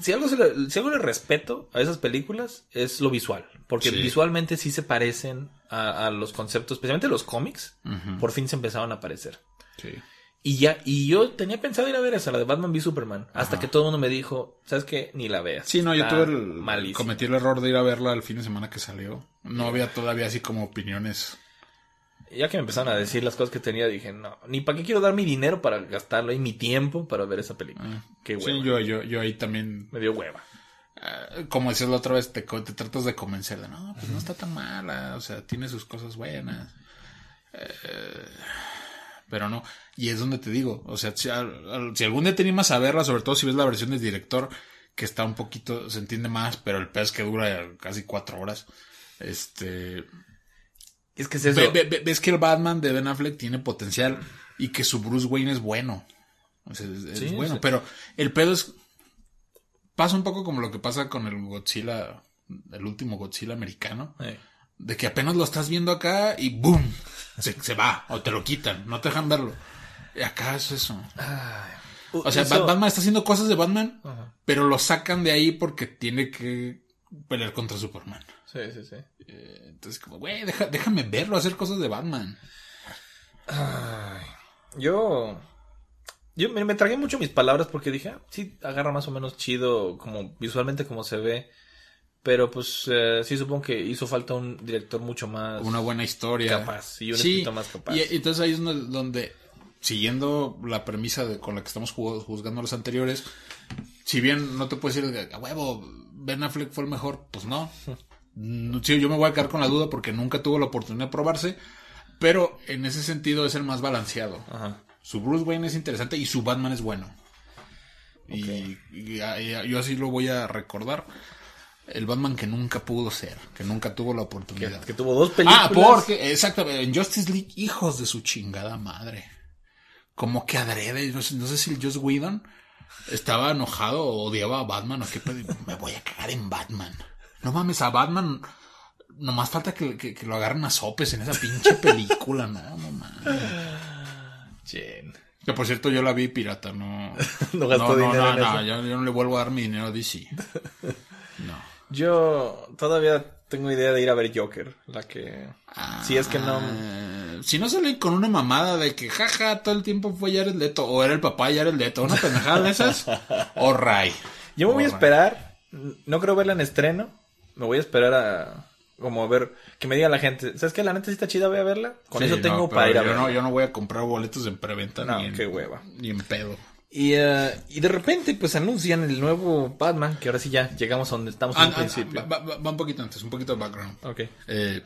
S2: Si algo, se le, si algo le respeto a esas películas es lo visual. Porque
S3: Sí.
S2: visualmente sí se parecen a, a los conceptos, especialmente los cómics. Por fin se empezaron a aparecer.
S3: Sí.
S2: Y ya, y yo tenía pensado ir a ver esa, la de Batman v Superman. Hasta que todo el mundo me dijo, ¿sabes qué? Ni la veas.
S3: Sí, no, yo tuve el,
S2: malísimo.
S3: cometí el error de ir a verla el fin de semana que salió. No había todavía así como opiniones.
S2: Ya que me empezaron a decir las cosas que tenía, dije, no, ni para qué quiero dar mi dinero para gastarlo y mi tiempo para ver esa película. Qué hueva.
S3: Sí, yo, yo, yo ahí también,
S2: Me dio hueva.
S3: eh, como decías la otra vez, te, te tratas de convencer de, no, pues no está tan mala, o sea, tiene sus cosas buenas. Eh, pero no, y es donde te digo, o sea, si, si algún día te animas a verla, sobre todo si ves la versión del director, que está un poquito, se entiende más, pero el pez que dura casi cuatro horas, este,
S2: Es que es eso.
S3: Ve- ve- ve- ves que el Batman de Ben Affleck tiene potencial y que su Bruce Wayne es bueno. O sea, es, es
S2: Sí,
S3: bueno,
S2: sí.
S3: pero el pedo es. Pasa un poco como lo que pasa con el Godzilla, el último Godzilla americano,
S2: Eh.
S3: De que apenas lo estás viendo acá y ¡boom! Se, se va, o te lo quitan, no te dejan verlo. Y acá es eso. O sea,
S2: Eso-
S3: Batman está haciendo cosas de Batman, pero lo sacan de ahí porque tiene que pelear contra Superman.
S2: Sí, sí, sí.
S3: Eh, Entonces, como, güey, deja- déjame verlo hacer cosas de Batman.
S2: Yo. Yo me, me tragué mucho mis palabras porque dije, ah, sí, agarra más o menos chido, como visualmente como se ve. Pero pues eh, sí supongo que hizo falta un director mucho más.
S3: una buena historia.
S2: Capaz, y un escritor más capaz.
S3: Y, entonces ahí es donde, siguiendo la premisa de, con la que estamos ju- juzgando los anteriores, si bien no te puedo decir, de, a huevo, Ben Affleck fue el mejor, pues no. No, sí, yo me voy a quedar con la duda porque nunca tuvo la oportunidad de probarse, pero en ese sentido es el más balanceado.
S2: Ajá.
S3: Su Bruce Wayne es interesante y su Batman es bueno. Y, y y a- yo así lo voy a recordar. El Batman que nunca pudo ser, que nunca tuvo la oportunidad.
S2: que tuvo dos películas.
S3: Ah, porque, exactamente, en Justice League, hijos de su chingada madre. Como que adrede, no sé, no sé si el Joss Whedon estaba enojado o odiaba a Batman o qué. Me voy a cagar en Batman. No mames, a Batman nomás falta que, que- que lo agarren a sopes en esa pinche película, no, no mames. Que por cierto yo la vi pirata, no.
S2: No gastó
S3: no,
S2: dinero
S3: No,
S2: en
S3: no,
S2: eso.
S3: yo, yo no le vuelvo a dar mi dinero a DC. No.
S2: Yo todavía tengo idea de ir a ver Joker, la que... si es que no...
S3: Ah, Si no salen con una mamada de que jaja, todo el tiempo fue Jared Leto, o era el papá Jared Leto, una pendejada de esas, o Ray.
S2: Yo me voy a esperar, no creo verla en estreno, me voy a esperar a... Como a ver, que me diga la gente, ¿sabes qué? La neta sí está chida, voy a verla. Con
S3: Sí,
S2: eso tengo para ir a
S3: yo
S2: verla.
S3: no, yo no voy a comprar boletos en preventa
S2: No,
S3: ni en,
S2: qué hueva.
S3: Ni en pedo.
S2: Y, eh, y de repente, pues anuncian el nuevo Batman, que ahora sí ya llegamos a donde estamos
S3: Ah,
S2: al
S3: ah,
S2: principio.
S3: va, va- va un poquito antes, un poquito de background.
S2: Ok.
S3: Eh,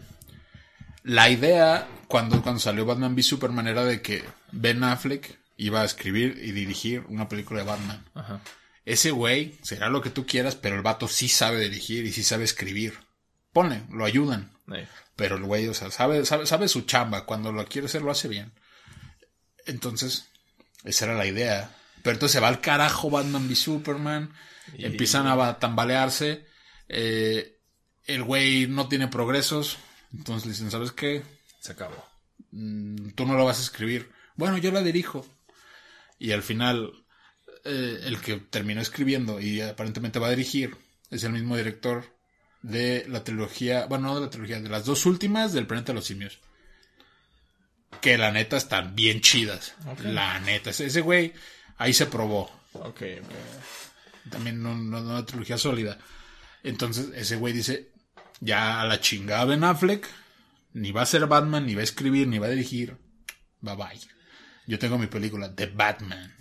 S3: la idea cuando, cuando salió Batman v Superman era de que Ben Affleck iba a escribir y dirigir una película de Batman.
S2: Ajá.
S3: Ese güey será lo que tú quieras, pero el vato sí sabe dirigir y sí sabe escribir. Ponle, lo ayudan. Pero el güey, o sea, sabe, sabe, sabe su chamba. Cuando lo quiere hacer, lo hace bien. Entonces, esa era la idea. Pero entonces se va al carajo Batman v Superman. Empiezan a ba- tambalearse. eh, el güey no tiene progresos. Entonces le dicen, ¿sabes qué?
S2: Se acabó.
S3: Mm, tú no lo vas a escribir. Bueno, yo la dirijo. Y al final, eh, el que terminó escribiendo y aparentemente va a dirigir es el mismo director de la trilogía, bueno, no de la trilogía, de las dos últimas del Planeta de los Simios. Que la neta están bien chidas. La neta, ese, ese güey ahí se probó.
S2: Ok, ok.
S3: También no, no, no una trilogía sólida. Entonces, ese güey dice, ya a la chingada Ben Affleck, ni va a ser Batman, ni va a escribir, ni va a dirigir. Bye bye. Yo tengo mi película, The Batman.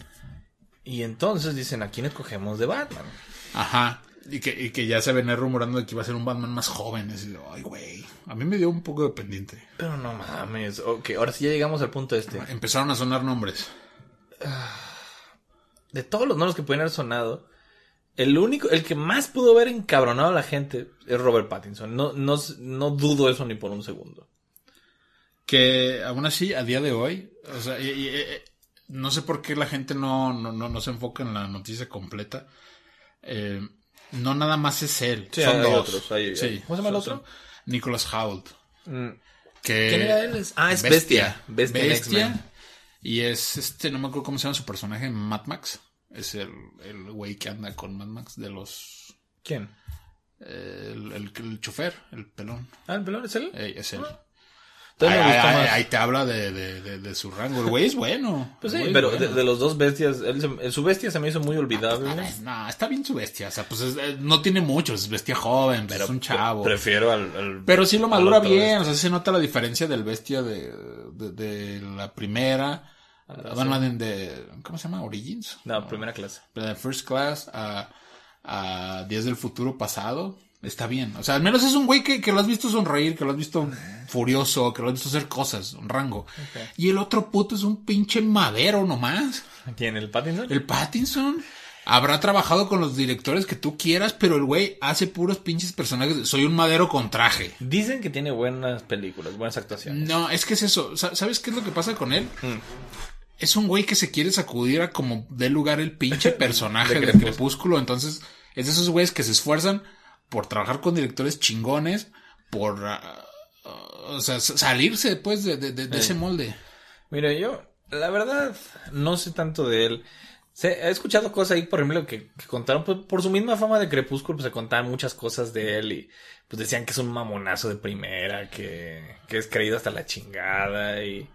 S2: Y entonces dicen, ¿a quién escogemos de Batman?
S3: Ajá. Y que, y que ya se venía rumorando de que iba a ser un Batman más joven. Ay, güey. A mí me dio un poco de pendiente.
S2: Pero no mames. Ok, ahora sí ya llegamos al punto este.
S3: Empezaron a sonar nombres.
S2: De todos los nombres que pueden haber sonado, el único, el que más pudo haber encabronado a la gente es Robert Pattinson. No, no, no dudo eso ni por un segundo.
S3: Que aún así, a día de hoy, o sea, y- y- eh, no sé por qué la gente no, no, no, no se enfoca en la noticia completa. Eh, no nada más es él.
S2: Sí,
S3: son
S2: hay
S3: dos.
S2: otros, hay-
S3: Sí.
S2: hay- ¿cómo se llama el otro?
S3: Nicholas Hoult.
S2: Mm.
S3: Que
S2: ¿Quién era él? Ah, es Bestia. Bestia X-Men.
S3: Y es este, no me acuerdo cómo se llama su personaje, Mad Max. Es el, el güey que anda con Mad Max de los.
S2: ¿Quién?
S3: El, el, el chofer, el pelón.
S2: Ah, el pelón es él.
S3: Ey, es él.
S2: Entonces me
S3: Ahí-
S2: gusta
S3: ahí-
S2: más.
S3: ahí te habla de, de, de, de su rango. El güey es bueno.
S2: Pues sí, pero
S3: bueno.
S2: de, los dos bestias, él se- su bestia se me hizo muy olvidable.
S3: Ah, No, está bien su bestia. O sea, pues es- eh, no tiene mucho. Es bestia joven, pero es un chavo.
S2: Prefiero al, al-
S3: Pero sí lo madura bien, o sea, se nota la diferencia del bestia de, la primera. Batman de, ¿cómo se llama? Origins.
S2: No, primera clase.
S3: De First Class a, a Días del Futuro Pasado. Está bien. O sea, al menos es un güey que, que lo has visto sonreír, que lo has visto furioso, que lo has visto hacer cosas, un rango. Y el otro puto es un pinche madero nomás.
S2: ¿Quién? ¿El Pattinson?
S3: El Pattinson habrá trabajado con los directores que tú quieras, pero el güey hace puros pinches personajes. Soy un madero con traje.
S2: Dicen que tiene buenas películas, buenas actuaciones.
S3: No, es que es eso. Sa- ¿Sabes qué es lo que pasa con él? Es un güey que se quiere sacudir a como dé lugar el pinche personaje
S2: De
S3: de,
S2: Crepúsculo.
S3: Crepúsculo. Entonces, es de esos güeyes que se esfuerzan por trabajar con directores chingones, por, ah, ah, o sea, salirse después de, de- de- de ese molde.
S2: Mira, yo, la verdad, no sé tanto de él. Se, he escuchado cosas ahí, por ejemplo, que, que contaron, pues, por su misma fama de Crepúsculo, pues se contaban muchas cosas de él y pues decían que es un mamonazo de primera, que, que es creído hasta la chingada y...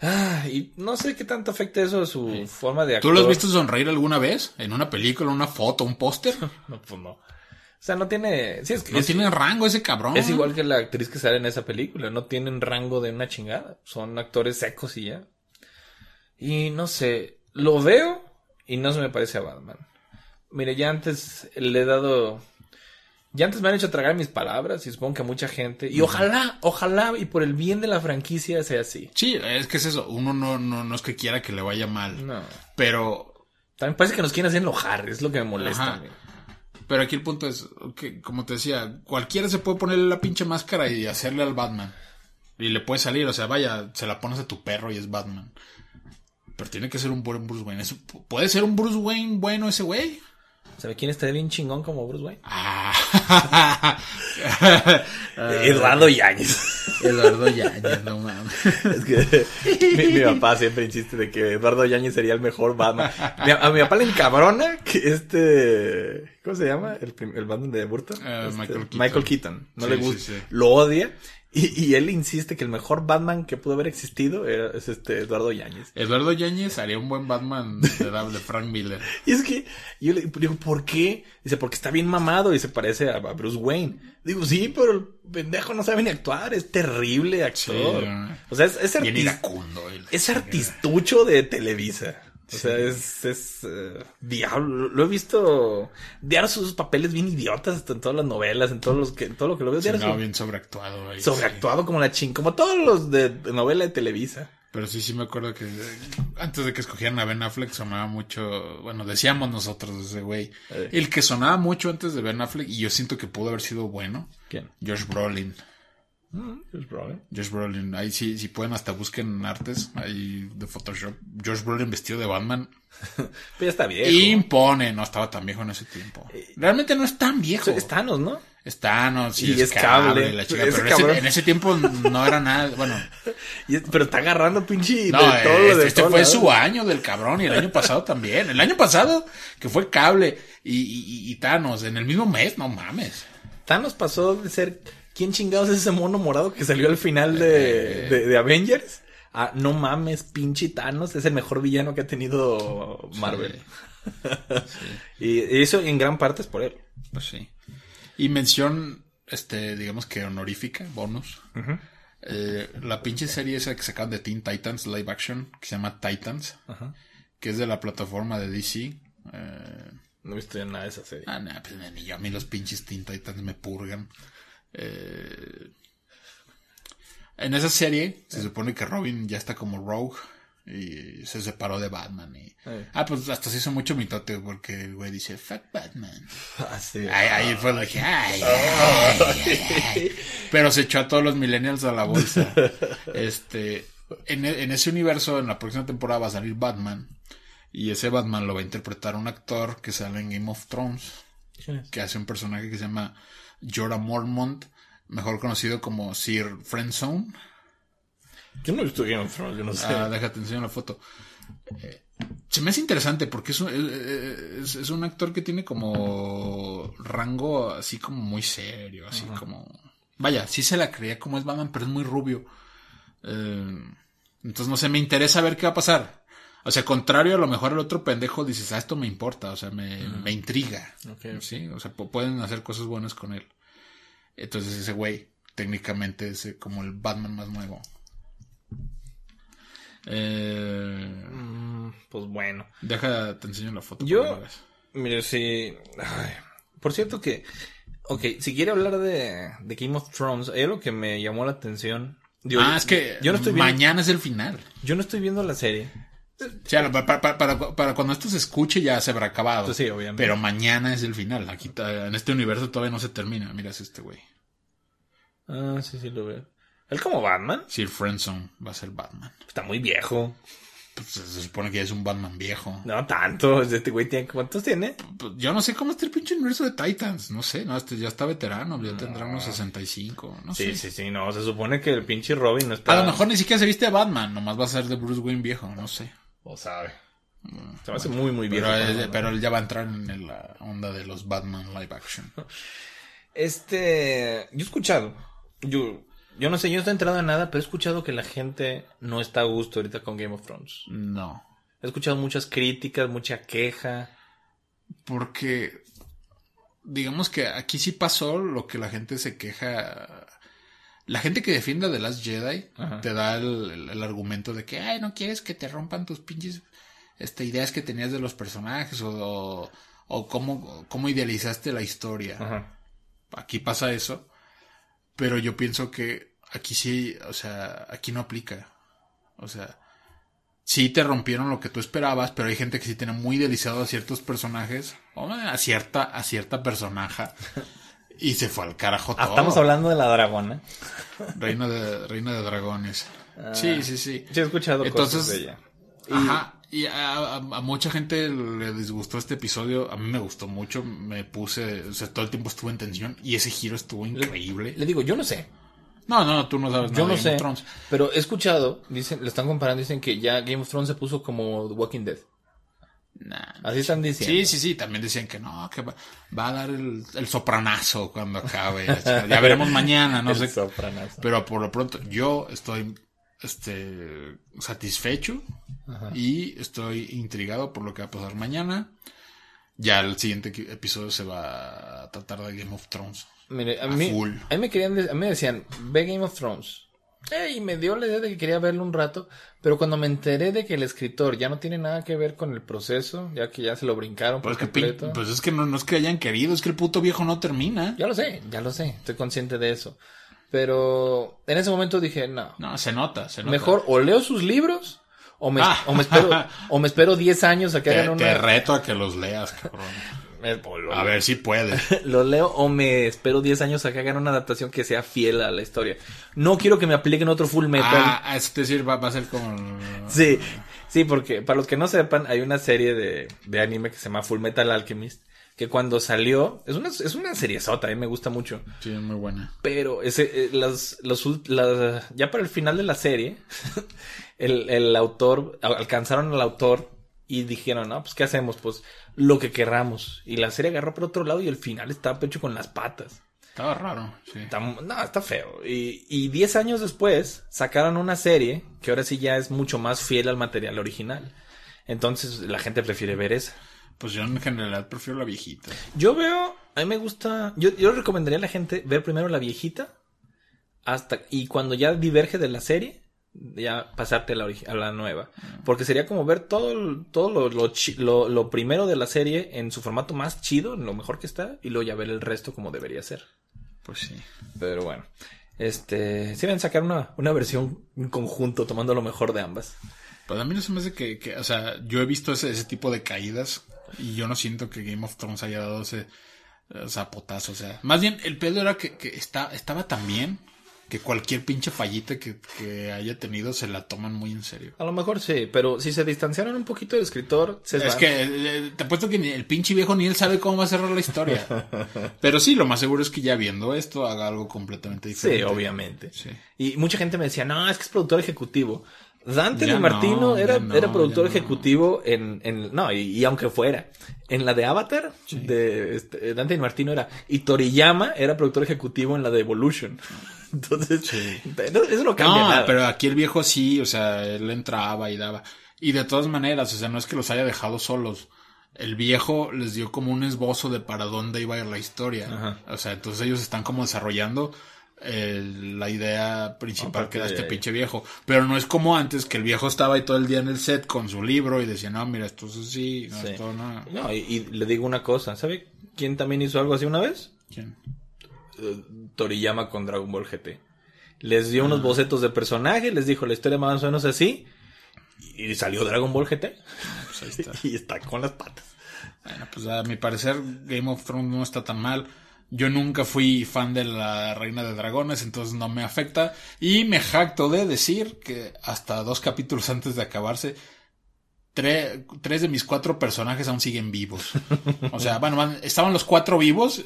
S2: Ah, y no sé qué tanto afecta eso a su forma de
S3: ¿Tú
S2: actuar.
S3: lo has visto sonreír alguna vez? ¿En una película, una foto, un póster?
S2: No, pues no. O sea, no tiene... Sí, es que
S3: No
S2: es,
S3: tiene rango ese cabrón.
S2: es igual que la actriz que sale en esa película. No tienen rango de una chingada. Son actores secos y ya. Y no sé, lo veo y no se me parece a Batman. Mire, ya antes le he dado... Ya antes me han hecho tragar mis palabras y supongo que a mucha gente... Y ojalá, ojalá y por el bien de la franquicia sea así.
S3: Sí, es que es eso. Uno no, no, no es que quiera que le vaya mal.
S2: No.
S3: Pero
S2: También parece que nos quieren hacer enojar, es lo que me molesta.
S3: Pero aquí el punto es que, como te decía, cualquiera se puede ponerle la pinche máscara y hacerle al Batman. Y le puede salir, o sea, vaya, se la pones a tu perro y es Batman. Pero tiene que ser un buen Bruce Wayne. ¿Puede ser un Bruce Wayne bueno ese güey?
S2: ¿Sabe quién está bien chingón como Bruce Wayne?
S3: Ah.
S2: Eduardo Yáñez.
S3: Eduardo Yañez, no mames.
S2: Es que mi, mi papá siempre insiste de que Eduardo Yáñez sería el mejor Batman. A mi papá le encabrona que este... ¿Cómo se llama? El, el Batman de Burton.
S3: Eh,
S2: Este,
S3: Michael Keaton.
S2: Michael Keaton. No
S3: Sí,
S2: le
S3: sí,
S2: gusta.
S3: sí.
S2: Lo odia. Y, y él insiste que el mejor Batman que pudo haber existido era, es este Eduardo Yáñez.
S3: Eduardo Yañez haría un buen Batman de, de Frank Miller.
S2: Y es que yo le digo, ¿por qué? Dice, porque está bien mamado y se parece a, a Bruce Wayne. Digo, sí, pero el pendejo no sabe ni actuar, es terrible actor. O sea, es, es,
S3: Bien
S2: artis-
S3: iracundo. él.
S2: es artistucho de Televisa. O sea, es, es eh, diablo. Lo he visto diario sus papeles bien idiotas hasta en todas las novelas, en todos los que, en todo lo que lo veo
S3: Sí,
S2: diario.
S3: no, bien sobreactuado. ahí, sí.
S2: sobreactuado como la ching, como todos los de, de novela de Televisa.
S3: Pero sí, sí me acuerdo que antes de que escogieran a Ben Affleck sonaba mucho, bueno, decíamos nosotros ese güey.
S2: Eh.
S3: El que sonaba mucho antes de Ben Affleck y yo siento que pudo haber sido bueno,
S2: ¿Quién?
S3: Josh Brolin.
S2: Josh Brolin.
S3: Josh Brolin, ahí sí, si pueden hasta busquen artes ahí de Photoshop. Josh Brolin vestido de Batman.
S2: Pero ya está viejo.
S3: Impone, no estaba tan viejo en ese tiempo. Realmente no es tan viejo.
S2: Es Thanos, ¿no?
S3: Es Thanos, sí,
S2: Y
S3: es,
S2: es
S3: cable,
S2: cable.
S3: la chica,
S2: Ese
S3: pero en ese,
S2: cabrón.
S3: en ese tiempo no era nada, bueno,
S2: Y es- pero está agarrando pinche
S3: no,
S2: de todo.
S3: este,
S2: de
S3: este fue su año del cabrón y el año pasado también. El año pasado, que fue cable y, y, y Thanos, en el mismo mes, no mames.
S2: Thanos pasó de ser. ¿Quién chingados es ese mono morado que salió al final de, de, de Avengers? Ah, no mames, pinche Thanos es el mejor villano que ha tenido Marvel. y, y eso en gran parte es por él.
S3: Pues sí. Y mención, este, digamos que honorífica, bonus. Eh, la pinche serie esa que sacaron de Teen Titans live action, que se llama Titans, que es de la plataforma de DC. Eh,
S2: No he visto ya nada de esa serie.
S3: ah, nah, pues ni yo, a mí los pinches Teen Titans me purgan. Eh, en esa serie se supone que Robin ya está como Rogue y se separó de Batman. Y,
S2: Eh.
S3: Ah, pues hasta se hizo mucho mitote porque el güey dice, fuck Batman.
S2: Ah, sí.
S3: Ahí, ahí fue lo que dije, ay, ay, ay, ay. Pero se echó a todos los millennials a la bolsa. Este, en, e- en ese universo, en la próxima temporada va a salir Batman. Y ese Batman lo va a interpretar un actor que sale en Game of Thrones.
S2: ¿Quién es?
S3: Que hace un personaje que se llama Jorah Mormont. Mejor conocido como Sir Friendzone.
S2: Yo no he visto Game of Thrones, yo no sé.
S3: Ah, déjate enseñar la foto. Eh, se me hace interesante porque es un, eh, es, es un actor que tiene como rango así como muy serio, así como... Vaya, sí se la creía como es Batman, pero es muy rubio. Eh, entonces, no sé, me interesa ver qué va a pasar. O sea, contrario a lo mejor el otro pendejo dices, ah, esto me importa, o sea, me, me intriga.
S2: Ok.
S3: Sí, o sea, pu- pueden hacer cosas buenas con él. Entonces ese güey técnicamente es eh, como el Batman más nuevo. Eh,
S2: Mm, pues bueno.
S3: deja, te enseño la foto.
S2: Yo-. Mire, sí. ay, Por cierto que. Ok, si quiere hablar de, de Game of Thrones, hay algo que me llamó la atención. Digo,
S3: ah,
S2: yo-
S3: es que
S2: yo no estoy viendo,
S3: mañana es el final.
S2: yo no estoy viendo la serie.
S3: O sea, para, para- para- para cuando esto se escuche ya se habrá acabado.
S2: Pues sí, obviamente.
S3: Pero mañana es el final. Aquí en este universo todavía no se termina. Mira, es este güey.
S2: Ah, sí, sí, lo veo. Él como Batman
S3: Sir Friendzone va a ser Batman.
S2: está muy viejo.
S3: Pues se supone que ya es un Batman viejo.
S2: No tanto. Este güey tiene. ¿Cuántos tiene?
S3: Pues, yo no sé cómo está el pinche universo de Titans. No sé, no, este ya está veterano. Ya tendrá unos 65. No
S2: Sí,
S3: sé.
S2: sí, sí, no. Se supone que el pinche Robin no está.
S3: A lo mejor ni siquiera se viste de Batman. Nomás va a ser de Bruce Wayne viejo. No sé.
S2: O sabe. Se me hace muy, muy viejo.
S3: Pero, él- pero él ya va a entrar en la onda de los Batman live action.
S2: Este, yo he escuchado, yo, yo no sé, yo no estoy enterado de nada, pero he escuchado que la gente no está a gusto ahorita con Game of Thrones.
S3: No.
S2: He escuchado muchas críticas, mucha queja.
S3: Porque, digamos que aquí sí pasó lo que la gente se queja. La gente que defiende a The Last Jedi
S2: Ajá.
S3: te da el, el- el argumento de que, ay, no quieres que te rompan tus pinches este, ideas que tenías de los personajes o, o, o cómo, cómo idealizaste la historia.
S2: Ajá.
S3: Aquí pasa eso, pero yo pienso que aquí sí, o sea, aquí no aplica. O sea, sí te rompieron lo que tú esperabas, pero hay gente que sí tiene muy idealizado a ciertos personajes, o a cierta, a cierta personaja, y se fue al carajo
S2: Ah,
S3: todo.
S2: estamos hablando de la dragona.
S3: Reina de, reina de dragones. Sí, sí, sí.
S2: Sí, he escuchado
S3: Entonces,
S2: cosas de ella.
S3: Ajá. Y a, a- a mucha gente le disgustó este episodio. A mí me gustó mucho. Me puse, o sea, todo el tiempo estuve en tensión y ese giro estuvo increíble.
S2: Le digo, yo no sé.
S3: No, no, tú no sabes nada
S2: Yo no
S3: de Game
S2: sé.
S3: of Thrones.
S2: Pero he escuchado, dicen, le están comparando, dicen que ya Game of Thrones se puso como The Walking Dead.
S3: Nah.
S2: Así están diciendo.
S3: Sí, sí, sí. También decían que no, que va, va a dar el, el sopranazo cuando acabe. ya veremos mañana, no
S2: El
S3: sé.
S2: sopranazo.
S3: Pero por lo pronto, yo estoy este satisfecho y estoy intrigado por lo que va a pasar mañana. Ya el siguiente episodio se va a tratar de Game of Thrones.
S2: Mire, a
S3: A
S2: mí,
S3: full.
S2: a mí me querían, a mí me decían, ve Game of Thrones. Eh, y me dio la idea de que quería verlo un rato, pero cuando me enteré de que el escritor ya no tiene nada que ver con el proceso, ya que ya se lo brincaron por
S3: Pues, que, pin-
S2: completo.
S3: pues es que no, no es que hayan querido, es que el puto viejo no termina.
S2: Ya lo sé, ya lo sé, estoy consciente de eso. Pero en ese momento dije, no,
S3: No, se nota, se nota.
S2: mejor o leo sus libros o me,
S3: Ah.
S2: o me espero o me espero 10 años a que
S3: te,
S2: hagan
S3: te
S2: una
S3: reto a que los leas, cabrón.
S2: Eh, pues, lo-
S3: A ver si puede.
S2: Lo leo o me espero 10 años a que hagan una adaptación que sea fiel a la historia. No quiero que me apliquen otro Full Metal.
S3: Ah, es decir, va, va a ser como...
S2: Sí, sí, porque para los que no sepan, hay una serie de, de anime que se llama Full Metal Alchemist, que cuando salió, es una, es una serie sota, a mí me gusta mucho.
S3: Sí, es muy buena.
S2: Pero ese, eh, las, los, las- ya para el final de la serie, el, el autor, al- alcanzaron al autor y dijeron, no, pues ¿qué hacemos? Pues lo que querramos. Y la serie agarró por otro lado y el final estaba pecho con las patas.
S3: Estaba raro, sí.
S2: Está, no, está feo. Y, y 10 años después sacaron una serie que ahora sí ya es mucho más fiel al material original. Entonces la gente prefiere ver esa.
S3: Pues yo en general prefiero la viejita.
S2: Yo veo, a mí me gusta, yo, yo recomendaría a la gente ver primero la viejita hasta y cuando ya diverge de la serie, ya pasarte a la, a la nueva. Porque sería como ver todo, todo lo, lo, chi- lo- lo primero de la serie en su formato más chido, en lo mejor que está, y luego ya ver el resto como debería ser.
S3: Pues sí.
S2: Pero bueno, este, si van a sacar una, una versión en conjunto tomando lo mejor de ambas.
S3: Pues a mí no se me hace que, que- o sea, yo he visto ese, ese tipo de caídas y yo no siento que Game of Thrones haya dado ese zapotazo, o sea, más bien el pedo era que, que está, estaba tan bien que cualquier pinche fallita que, que haya tenido se la toman muy en serio.
S2: A lo mejor sí, pero si se distanciaron un poquito del escritor, se
S3: Es
S2: van.
S3: que eh, te apuesto que ni el pinche viejo ni él sabe cómo va a cerrar la historia. Pero sí, lo más seguro es que ya viendo esto haga algo completamente
S2: Sí,
S3: diferente.
S2: obviamente.
S3: Sí.
S2: Y mucha gente me decía, no, es que es productor ejecutivo. Dante Di Martino
S3: no,
S2: era,
S3: no,
S2: era productor
S3: no.
S2: ejecutivo en, en no, y, y aunque fuera, en la de Avatar, de este, Dante Di Martino era, y Toriyama era productor ejecutivo en la de Evolution. Entonces, no, eso no cambia
S3: No,
S2: nada.
S3: pero aquí el viejo sí, o sea, él entraba y daba. Y de todas maneras, o sea, no es que los haya dejado solos. El viejo les dio como un esbozo de para dónde iba a ir la historia.
S2: Ajá.
S3: O sea, entonces ellos están como desarrollando la idea principal que da este pinche viejo. Pero no es como antes, que el viejo estaba ahí todo el día en el set con su libro y decía, no, mira, esto es así, no,
S2: Sí.
S3: esto no.
S2: No, y, y le digo una cosa, ¿sabe quién también hizo algo así una vez?
S3: ¿Quién?
S2: Eh, Toriyama con Dragon Ball GT. Les dio unos bocetos de personaje, les dijo la historia más o menos así, y salió Dragon Ball GT.
S3: Pues ahí está.
S2: y está con las patas.
S3: Bueno, pues a mi parecer Game of Thrones no está tan mal. Yo nunca fui fan de la Reina de Dragones, entonces no me afecta. Y me jacto de decir que hasta dos capítulos antes de acabarse, tre- tres de mis cuatro personajes aún siguen vivos. O sea, bueno, estaban los cuatro vivos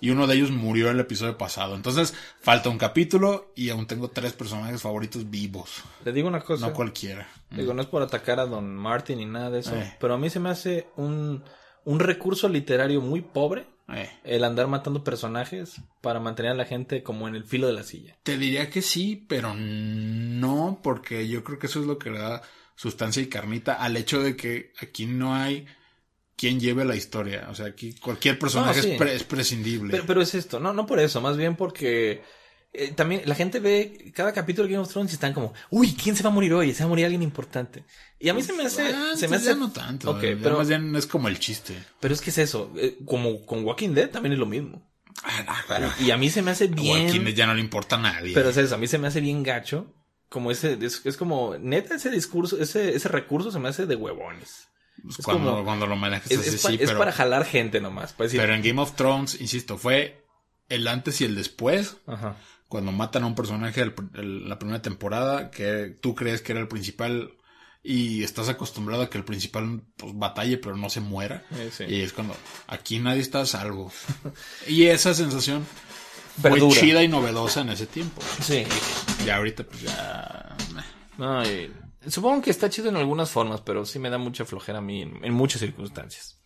S3: y uno de ellos murió el episodio pasado. Entonces falta un capítulo y aún tengo tres personajes favoritos vivos.
S2: Le digo una cosa.
S3: No cualquiera.
S2: Digo, no es por atacar a Don Martin ni nada de eso,
S3: Eh.
S2: pero a mí se me hace un, un recurso literario muy pobre
S3: Eh.
S2: el andar matando personajes para mantener a la gente como en el filo de la silla.
S3: Te diría que sí, pero no, porque yo creo que eso es lo que le da sustancia y carnita al hecho de que aquí no hay quien lleve la historia. O sea, aquí cualquier personaje
S2: No, sí.
S3: es, pre- es prescindible.
S2: Pero, pero es esto, no, no por eso, más bien porque eh, también la gente ve cada capítulo de Game of Thrones y están como, uy, ¿quién se va a morir hoy? Se va a morir alguien importante. Y a mí se me hace, se me hace,
S3: ya no tanto.
S2: Pero,
S3: más bien es como el chiste.
S2: pero es que es eso, eh, como con Walking Dead también es lo mismo.
S3: Ah, no,
S2: Y a mí se me hace
S3: a
S2: bien.
S3: Walking Dead ya no le importa a nadie.
S2: Pero es eso, a mí se me hace bien gacho. Como ese, es, es como, neta, ese discurso, ese, ese recurso se me hace de huevones.
S3: Pues
S2: es
S3: cuando,
S2: como-
S3: cuando lo manejas
S2: Es,
S3: así,
S2: es pa- para jalar gente nomás. Para decir,
S3: pero en Game of Thrones, insisto, fue el antes y el después.
S2: Ajá.
S3: Cuando matan a un personaje el- el- la primera temporada que tú crees que era el principal y estás acostumbrado a que el principal pues batalle pero no se muera
S2: Eh, sí.
S3: y es cuando aquí nadie está a salvo y esa sensación fue
S2: Perdura.
S3: chida y novedosa en ese tiempo
S2: Sí.
S3: ya ahorita pues ya meh.
S2: No, y supongo que está chido en algunas formas, pero sí me da mucha flojera a mí en, en muchas circunstancias.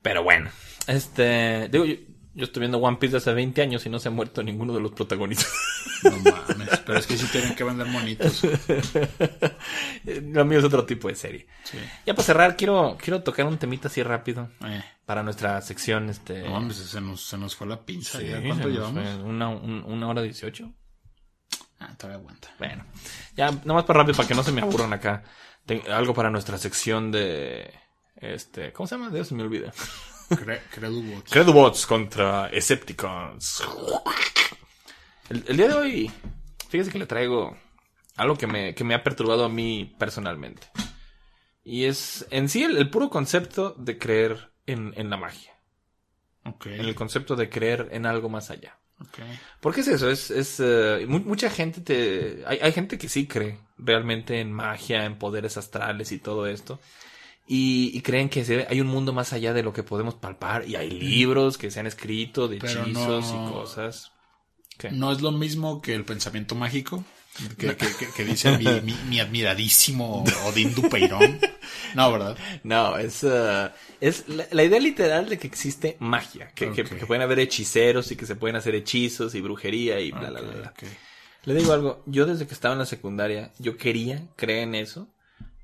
S2: Pero bueno, este, digo, yo, estoy viendo One Piece desde hace 20 años y no se ha muerto ninguno de los protagonistas.
S3: no mames pero es que sí tienen que vender monitos
S2: Lo mío es otro tipo de serie.
S3: sí.
S2: Ya para cerrar, quiero, quiero tocar un temita así rápido
S3: Eh,
S2: para nuestra sección, este.
S3: no mames, se nos, se nos fue la pinza
S2: Sí,
S3: ¿ya
S2: se
S3: ¿cuánto llevamos?
S2: Una, un- una hora dieciocho.
S3: ah todavía aguanta
S2: Bueno, ya, nomás para rápido, para que no se me aburran acá. Algo para nuestra sección de. Este. ¿Cómo se llama? Dios se me olvida.
S3: Cre Credubots.
S2: Credubots contra Escepticons. El, el día de hoy, fíjese que le traigo algo que me, que me ha perturbado a mí personalmente. Y es en sí el, el puro concepto de creer en, en la magia.
S3: Ok.
S2: En el concepto de creer en algo más allá.
S3: ok.
S2: ¿Por qué es eso? Es, es eh, mu- mucha gente te, hay, hay gente que sí cree realmente en magia, en poderes astrales y todo esto. Y, y creen que se- hay un mundo más allá de lo que podemos palpar. Y hay libros que se han escrito de
S3: Pero
S2: hechizos
S3: no-
S2: y cosas. ¿Qué?
S3: No es lo mismo que el pensamiento mágico que, que- que- que dice mi, mi- mi admiradísimo Odín Dupeirón. No, ¿verdad?
S2: No, es, eh, es la, la idea literal de que existe magia. Que, pueden haber hechiceros y que se pueden hacer hechizos y brujería y bla, bla, bla, bla. Le digo algo, yo desde que estaba en la secundaria, yo quería creer en eso,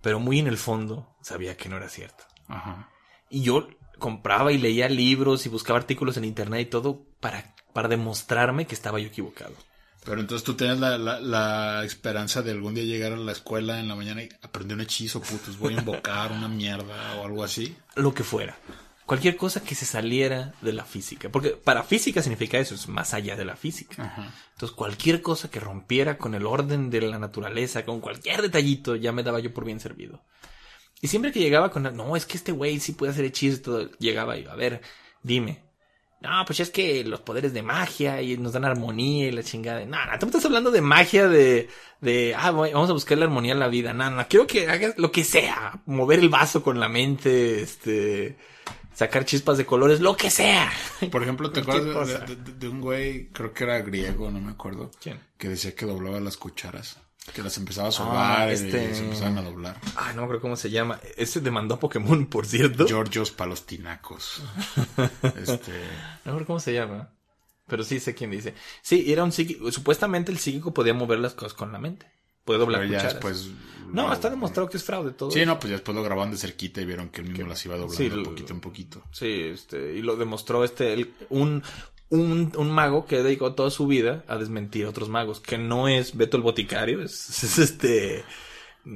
S2: pero muy en el fondo sabía que no era cierto.
S3: Ajá.
S2: Y yo compraba y leía libros y buscaba artículos en internet y todo para, para demostrarme que estaba yo equivocado.
S3: Pero entonces tú tenías la, la, la esperanza de algún día llegar a la escuela en la mañana y aprender un hechizo, putos, voy a invocar una mierda o algo así.
S2: Lo que fuera. Cualquier cosa que se saliera de la física. Porque para física significa eso, es más allá de la física.
S3: Ajá.
S2: Entonces cualquier cosa que rompiera con el orden de la naturaleza, con cualquier detallito, ya me daba yo por bien servido. Y siempre que llegaba con, no, es que este güey sí puede hacer hechizos y todo, llegaba yo, a ver, dime. No, pues es que los poderes de magia y nos dan armonía y la chingada. No, no, tú me estás hablando de magia de, de, ah, vamos a buscar la armonía en la vida. No, no, quiero que hagas lo que sea. Mover el vaso con la mente, este, sacar chispas de colores, lo que sea.
S3: Por ejemplo, ¿te acuerdas de, de- de un güey, creo que era griego, no me acuerdo,
S2: ¿Quién?
S3: que decía que doblaba las cucharas? Que las empezaba a
S2: Ah,
S3: sobar
S2: este-
S3: y se empezaban a doblar.
S2: Ay, no me acuerdo cómo se llama. Ese demandó a Pokémon, por cierto.
S3: Georgios Palostinacos. este,
S2: No me acuerdo cómo se llama. Pero sí sé quién dice. Sí, era un psíquico. Supuestamente el psíquico podía mover las cosas con la mente. Puede doblar
S3: pero ya
S2: cucharas.
S3: después...
S2: No,
S3: lo-
S2: está demostrado que es fraude todo.
S3: Sí,
S2: eso.
S3: no, pues ya después lo grababan de cerquita y vieron que él mismo las iba doblando
S2: Sí, lo-
S3: poquito en poquito.
S2: Sí, este, y lo demostró este, el- un, un, un mago que dedicó toda su vida a desmentir a otros magos, que no es Beto el Boticario, es, es este,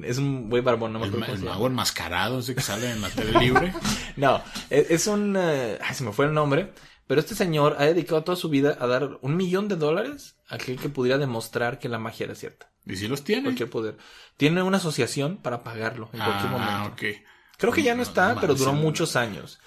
S2: es un güey barbón, no me
S3: El,
S2: acuerdo
S3: el
S2: llama.
S3: mago enmascarado, ese que sale en la tele libre.
S2: No, es, es un, eh, ay, se me fue el nombre, pero este señor ha dedicado toda su vida a dar un millón de dólares a aquel que pudiera demostrar que la magia era cierta.
S3: Y sí los tiene.
S2: Cualquier poder. Tiene una asociación para pagarlo en cualquier momento.
S3: Ah, ok.
S2: Creo que ya no está,
S3: no
S2: pero duró muchos años.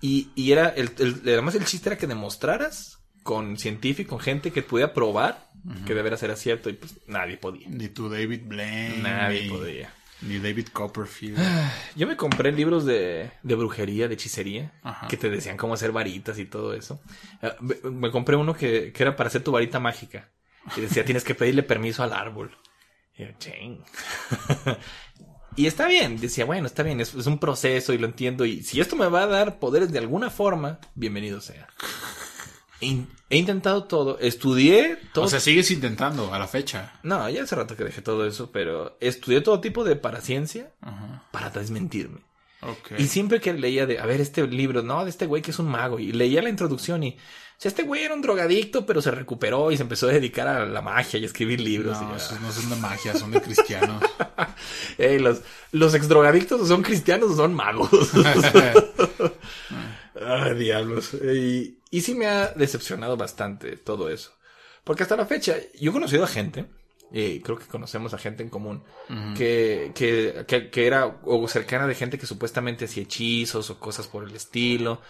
S2: Y, y era, el, el- además el chiste era que demostraras con científicos, con gente que pudiera probar que de veras era cierto y pues nadie podía.
S3: Ni tu David Blaine.
S2: Nadie
S3: ni,
S2: podía.
S3: Ni David Copperfield.
S2: Yo me compré libros de, de brujería, de hechicería,
S3: Ajá.
S2: que te decían cómo hacer varitas y todo eso. Eh, Me, me compré uno que, que era para hacer tu varita mágica. Y decía, tienes que pedirle permiso al árbol. Y yo, "Ching". y está bien, decía, bueno, está bien, es, es un proceso y lo entiendo. Y si esto me va a dar poderes de alguna forma, bienvenido sea. In- he intentado todo, estudié todo.
S3: o sea, sigues intentando a la fecha.
S2: no, ya hace rato que dejé todo eso, pero estudié todo tipo de paraciencia
S3: Ajá.
S2: para desmentirme.
S3: Ok.
S2: Y siempre que leía de, a ver, este libro, no, de este güey que es un mago, y leía la introducción y, sea, este güey era un drogadicto, pero se recuperó y se empezó a dedicar a la magia y a escribir libros.
S3: No, esos no son de magia, son de cristianos.
S2: Ey, los, los ex drogadictos son cristianos o son magos. Ay, diablos. Y, y sí me ha decepcionado bastante todo eso. Porque hasta la fecha, yo he conocido a gente, y creo que conocemos a gente en común, que, que, que, que era o cercana de gente que supuestamente hacía hechizos o cosas por el estilo.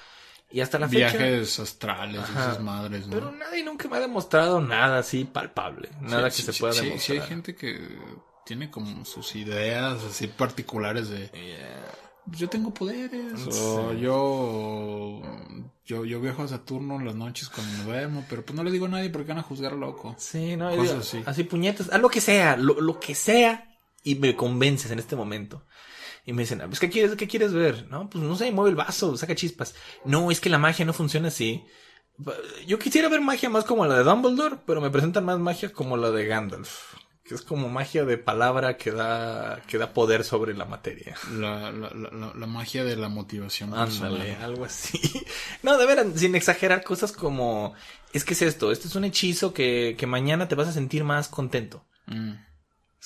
S2: Y hasta la fecha.
S3: Viajes astrales,
S2: Ajá.
S3: esas madres, ¿no?
S2: Pero nadie nunca me ha demostrado nada así palpable. Nada
S3: Sí,
S2: que
S3: sí,
S2: se pueda
S3: sí,
S2: demostrar.
S3: Sí, hay gente que tiene como sus ideas así particulares de yo tengo poderes o yo yo yo viajo a Saturno en las noches cuando me duermo, pero pues no le digo a nadie porque van a juzgar loco.
S2: Sí, no,
S3: Cosas
S2: digo,
S3: así.
S2: así. puñetas, haz lo que sea, lo, lo que sea, y me convences en este momento. Y me dicen, pues, ¿qué quieres, qué quieres ver? No, pues, no sé, mueve el vaso, saca chispas. No, es que la magia no funciona así. Yo quisiera ver magia más como la de Dumbledore, pero me presentan más magia como la de Gandalf. Que es como magia de palabra que da, que da poder sobre la materia.
S3: La, la, la, la- magia de la motivación
S2: Ándale, algo así. No, de veras, sin exagerar, cosas como, es que es esto, este es un hechizo que, que mañana te vas a sentir más contento.
S3: Mm.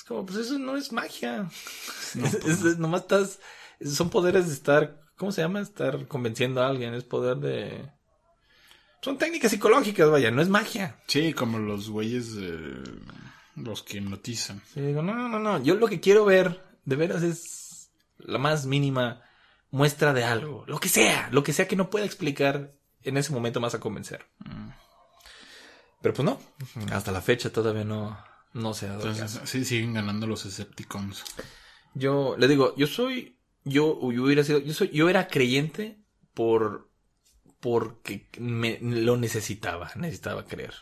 S2: Es como, pues eso no es magia.
S3: No,
S2: Es- es- nomás estás, son poderes de estar, ¿cómo se llama? Estar convenciendo a alguien, es poder de... Son técnicas psicológicas, vaya, no es magia.
S3: Sí, como los güeyes los que hipnotizan.
S2: Sí, digo, no, no, no, yo lo que quiero ver, de veras, es la más mínima muestra de algo, lo que sea, lo que sea que no pueda explicar en ese momento me vas a convencer. Pero pues no, hasta la fecha todavía no, no se ha dado
S3: Entonces,
S2: caso.
S3: sí, siguen ganando los Decepticons.
S2: Yo le digo, yo soy, yo, yo hubiera sido, yo soy, yo era creyente por, porque me, lo necesitaba, necesitaba creer.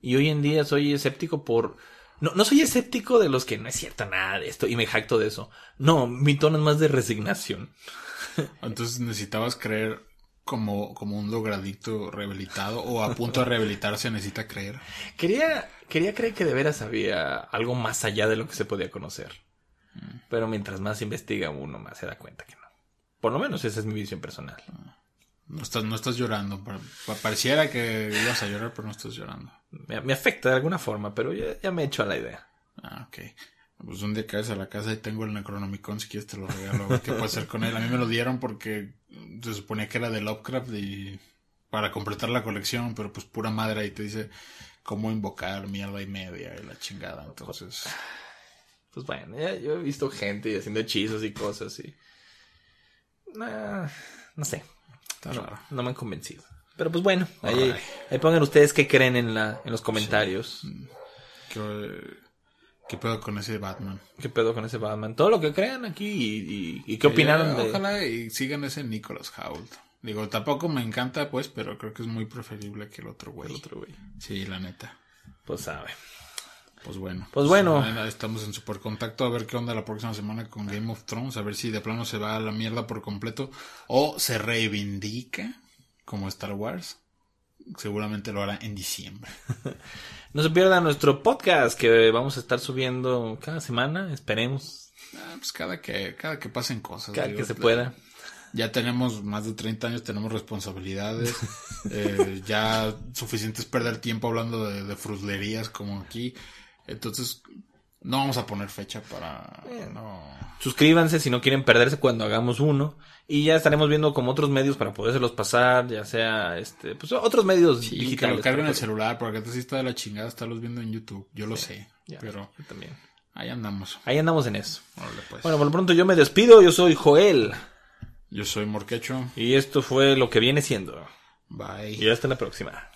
S2: Y hoy en día soy escéptico por, no, no soy escéptico de los que no es cierto nada de esto y me jacto de eso. No, mi tono es más de resignación.
S3: Entonces necesitabas creer como, como un logradicto rehabilitado o a punto de rehabilitarse necesita creer.
S2: Quería, quería creer que de veras había algo más allá de lo que se podía conocer. Pero mientras más investiga uno, más se da cuenta que no. Por lo menos esa es mi visión personal.
S3: No estás, no estás llorando. pa- pa- Pareciera que ibas a llorar, pero no estás llorando.
S2: Me, me afecta de alguna forma, pero ya, ya me he hecho a la idea.
S3: Ah, ok. Pues un día caes a la casa y tengo el Necronomicon, si quieres te lo regalo. ¿Qué puedo hacer con él? A mí me lo dieron porque se suponía que era de Lovecraft y para completar la colección, pero pues pura madre ahí te dice cómo invocar mierda y media y la chingada. Entonces,
S2: Pues bueno, ya, yo he visto gente haciendo hechizos y cosas y... Nah, no sé, no, me han convencido. Pero pues bueno, ahí, ahí pongan ustedes qué creen en, la, en los comentarios.
S3: ¿Qué, ¿Qué pedo con ese Batman?
S2: ¿Qué pedo con ese Batman? Todo lo que crean aquí y, y- y qué opinaron
S3: Eh,
S2: de...
S3: Ojalá y sigan ese Nicholas Hoult. Digo, tampoco me encanta, pues, pero creo que es muy preferible que el otro güey.
S2: El otro güey.
S3: Sí, la neta.
S2: Pues sabe.
S3: Pues bueno.
S2: Pues bueno.
S3: ahí Estamos en super contacto a ver qué onda la próxima semana con Game of Thrones. A ver si de plano se va a la mierda por completo. O se reivindica como Star Wars. Seguramente lo hará en diciembre.
S2: No se pierdan nuestro podcast que vamos a estar subiendo cada semana, esperemos,
S3: Ah, pues cada que, cada que pasen cosas.
S2: cada
S3: digo,
S2: que se pueda.
S3: Ya tenemos más de 30 años, tenemos responsabilidades. eh, ya suficiente es perder tiempo hablando de, de fruslerías como aquí. Entonces, no vamos a poner fecha para... No.
S2: Suscríbanse si no quieren perderse cuando hagamos uno. Y ya estaremos viendo como otros medios para podérselos pasar, ya sea este, pues otros medios
S3: Sí, que
S2: digitales.
S3: lo carguen el celular, porque sí está de la chingada estarlos viendo en YouTube. Yo lo sé,
S2: Ya,
S3: pero
S2: yo también.
S3: ahí andamos.
S2: Ahí andamos en eso.
S3: Órale, pues.
S2: Bueno, por lo pronto yo me despido, yo soy Joel.
S3: Yo soy Morquecho.
S2: Y esto fue lo que viene siendo.
S3: Bye.
S2: Y hasta la próxima.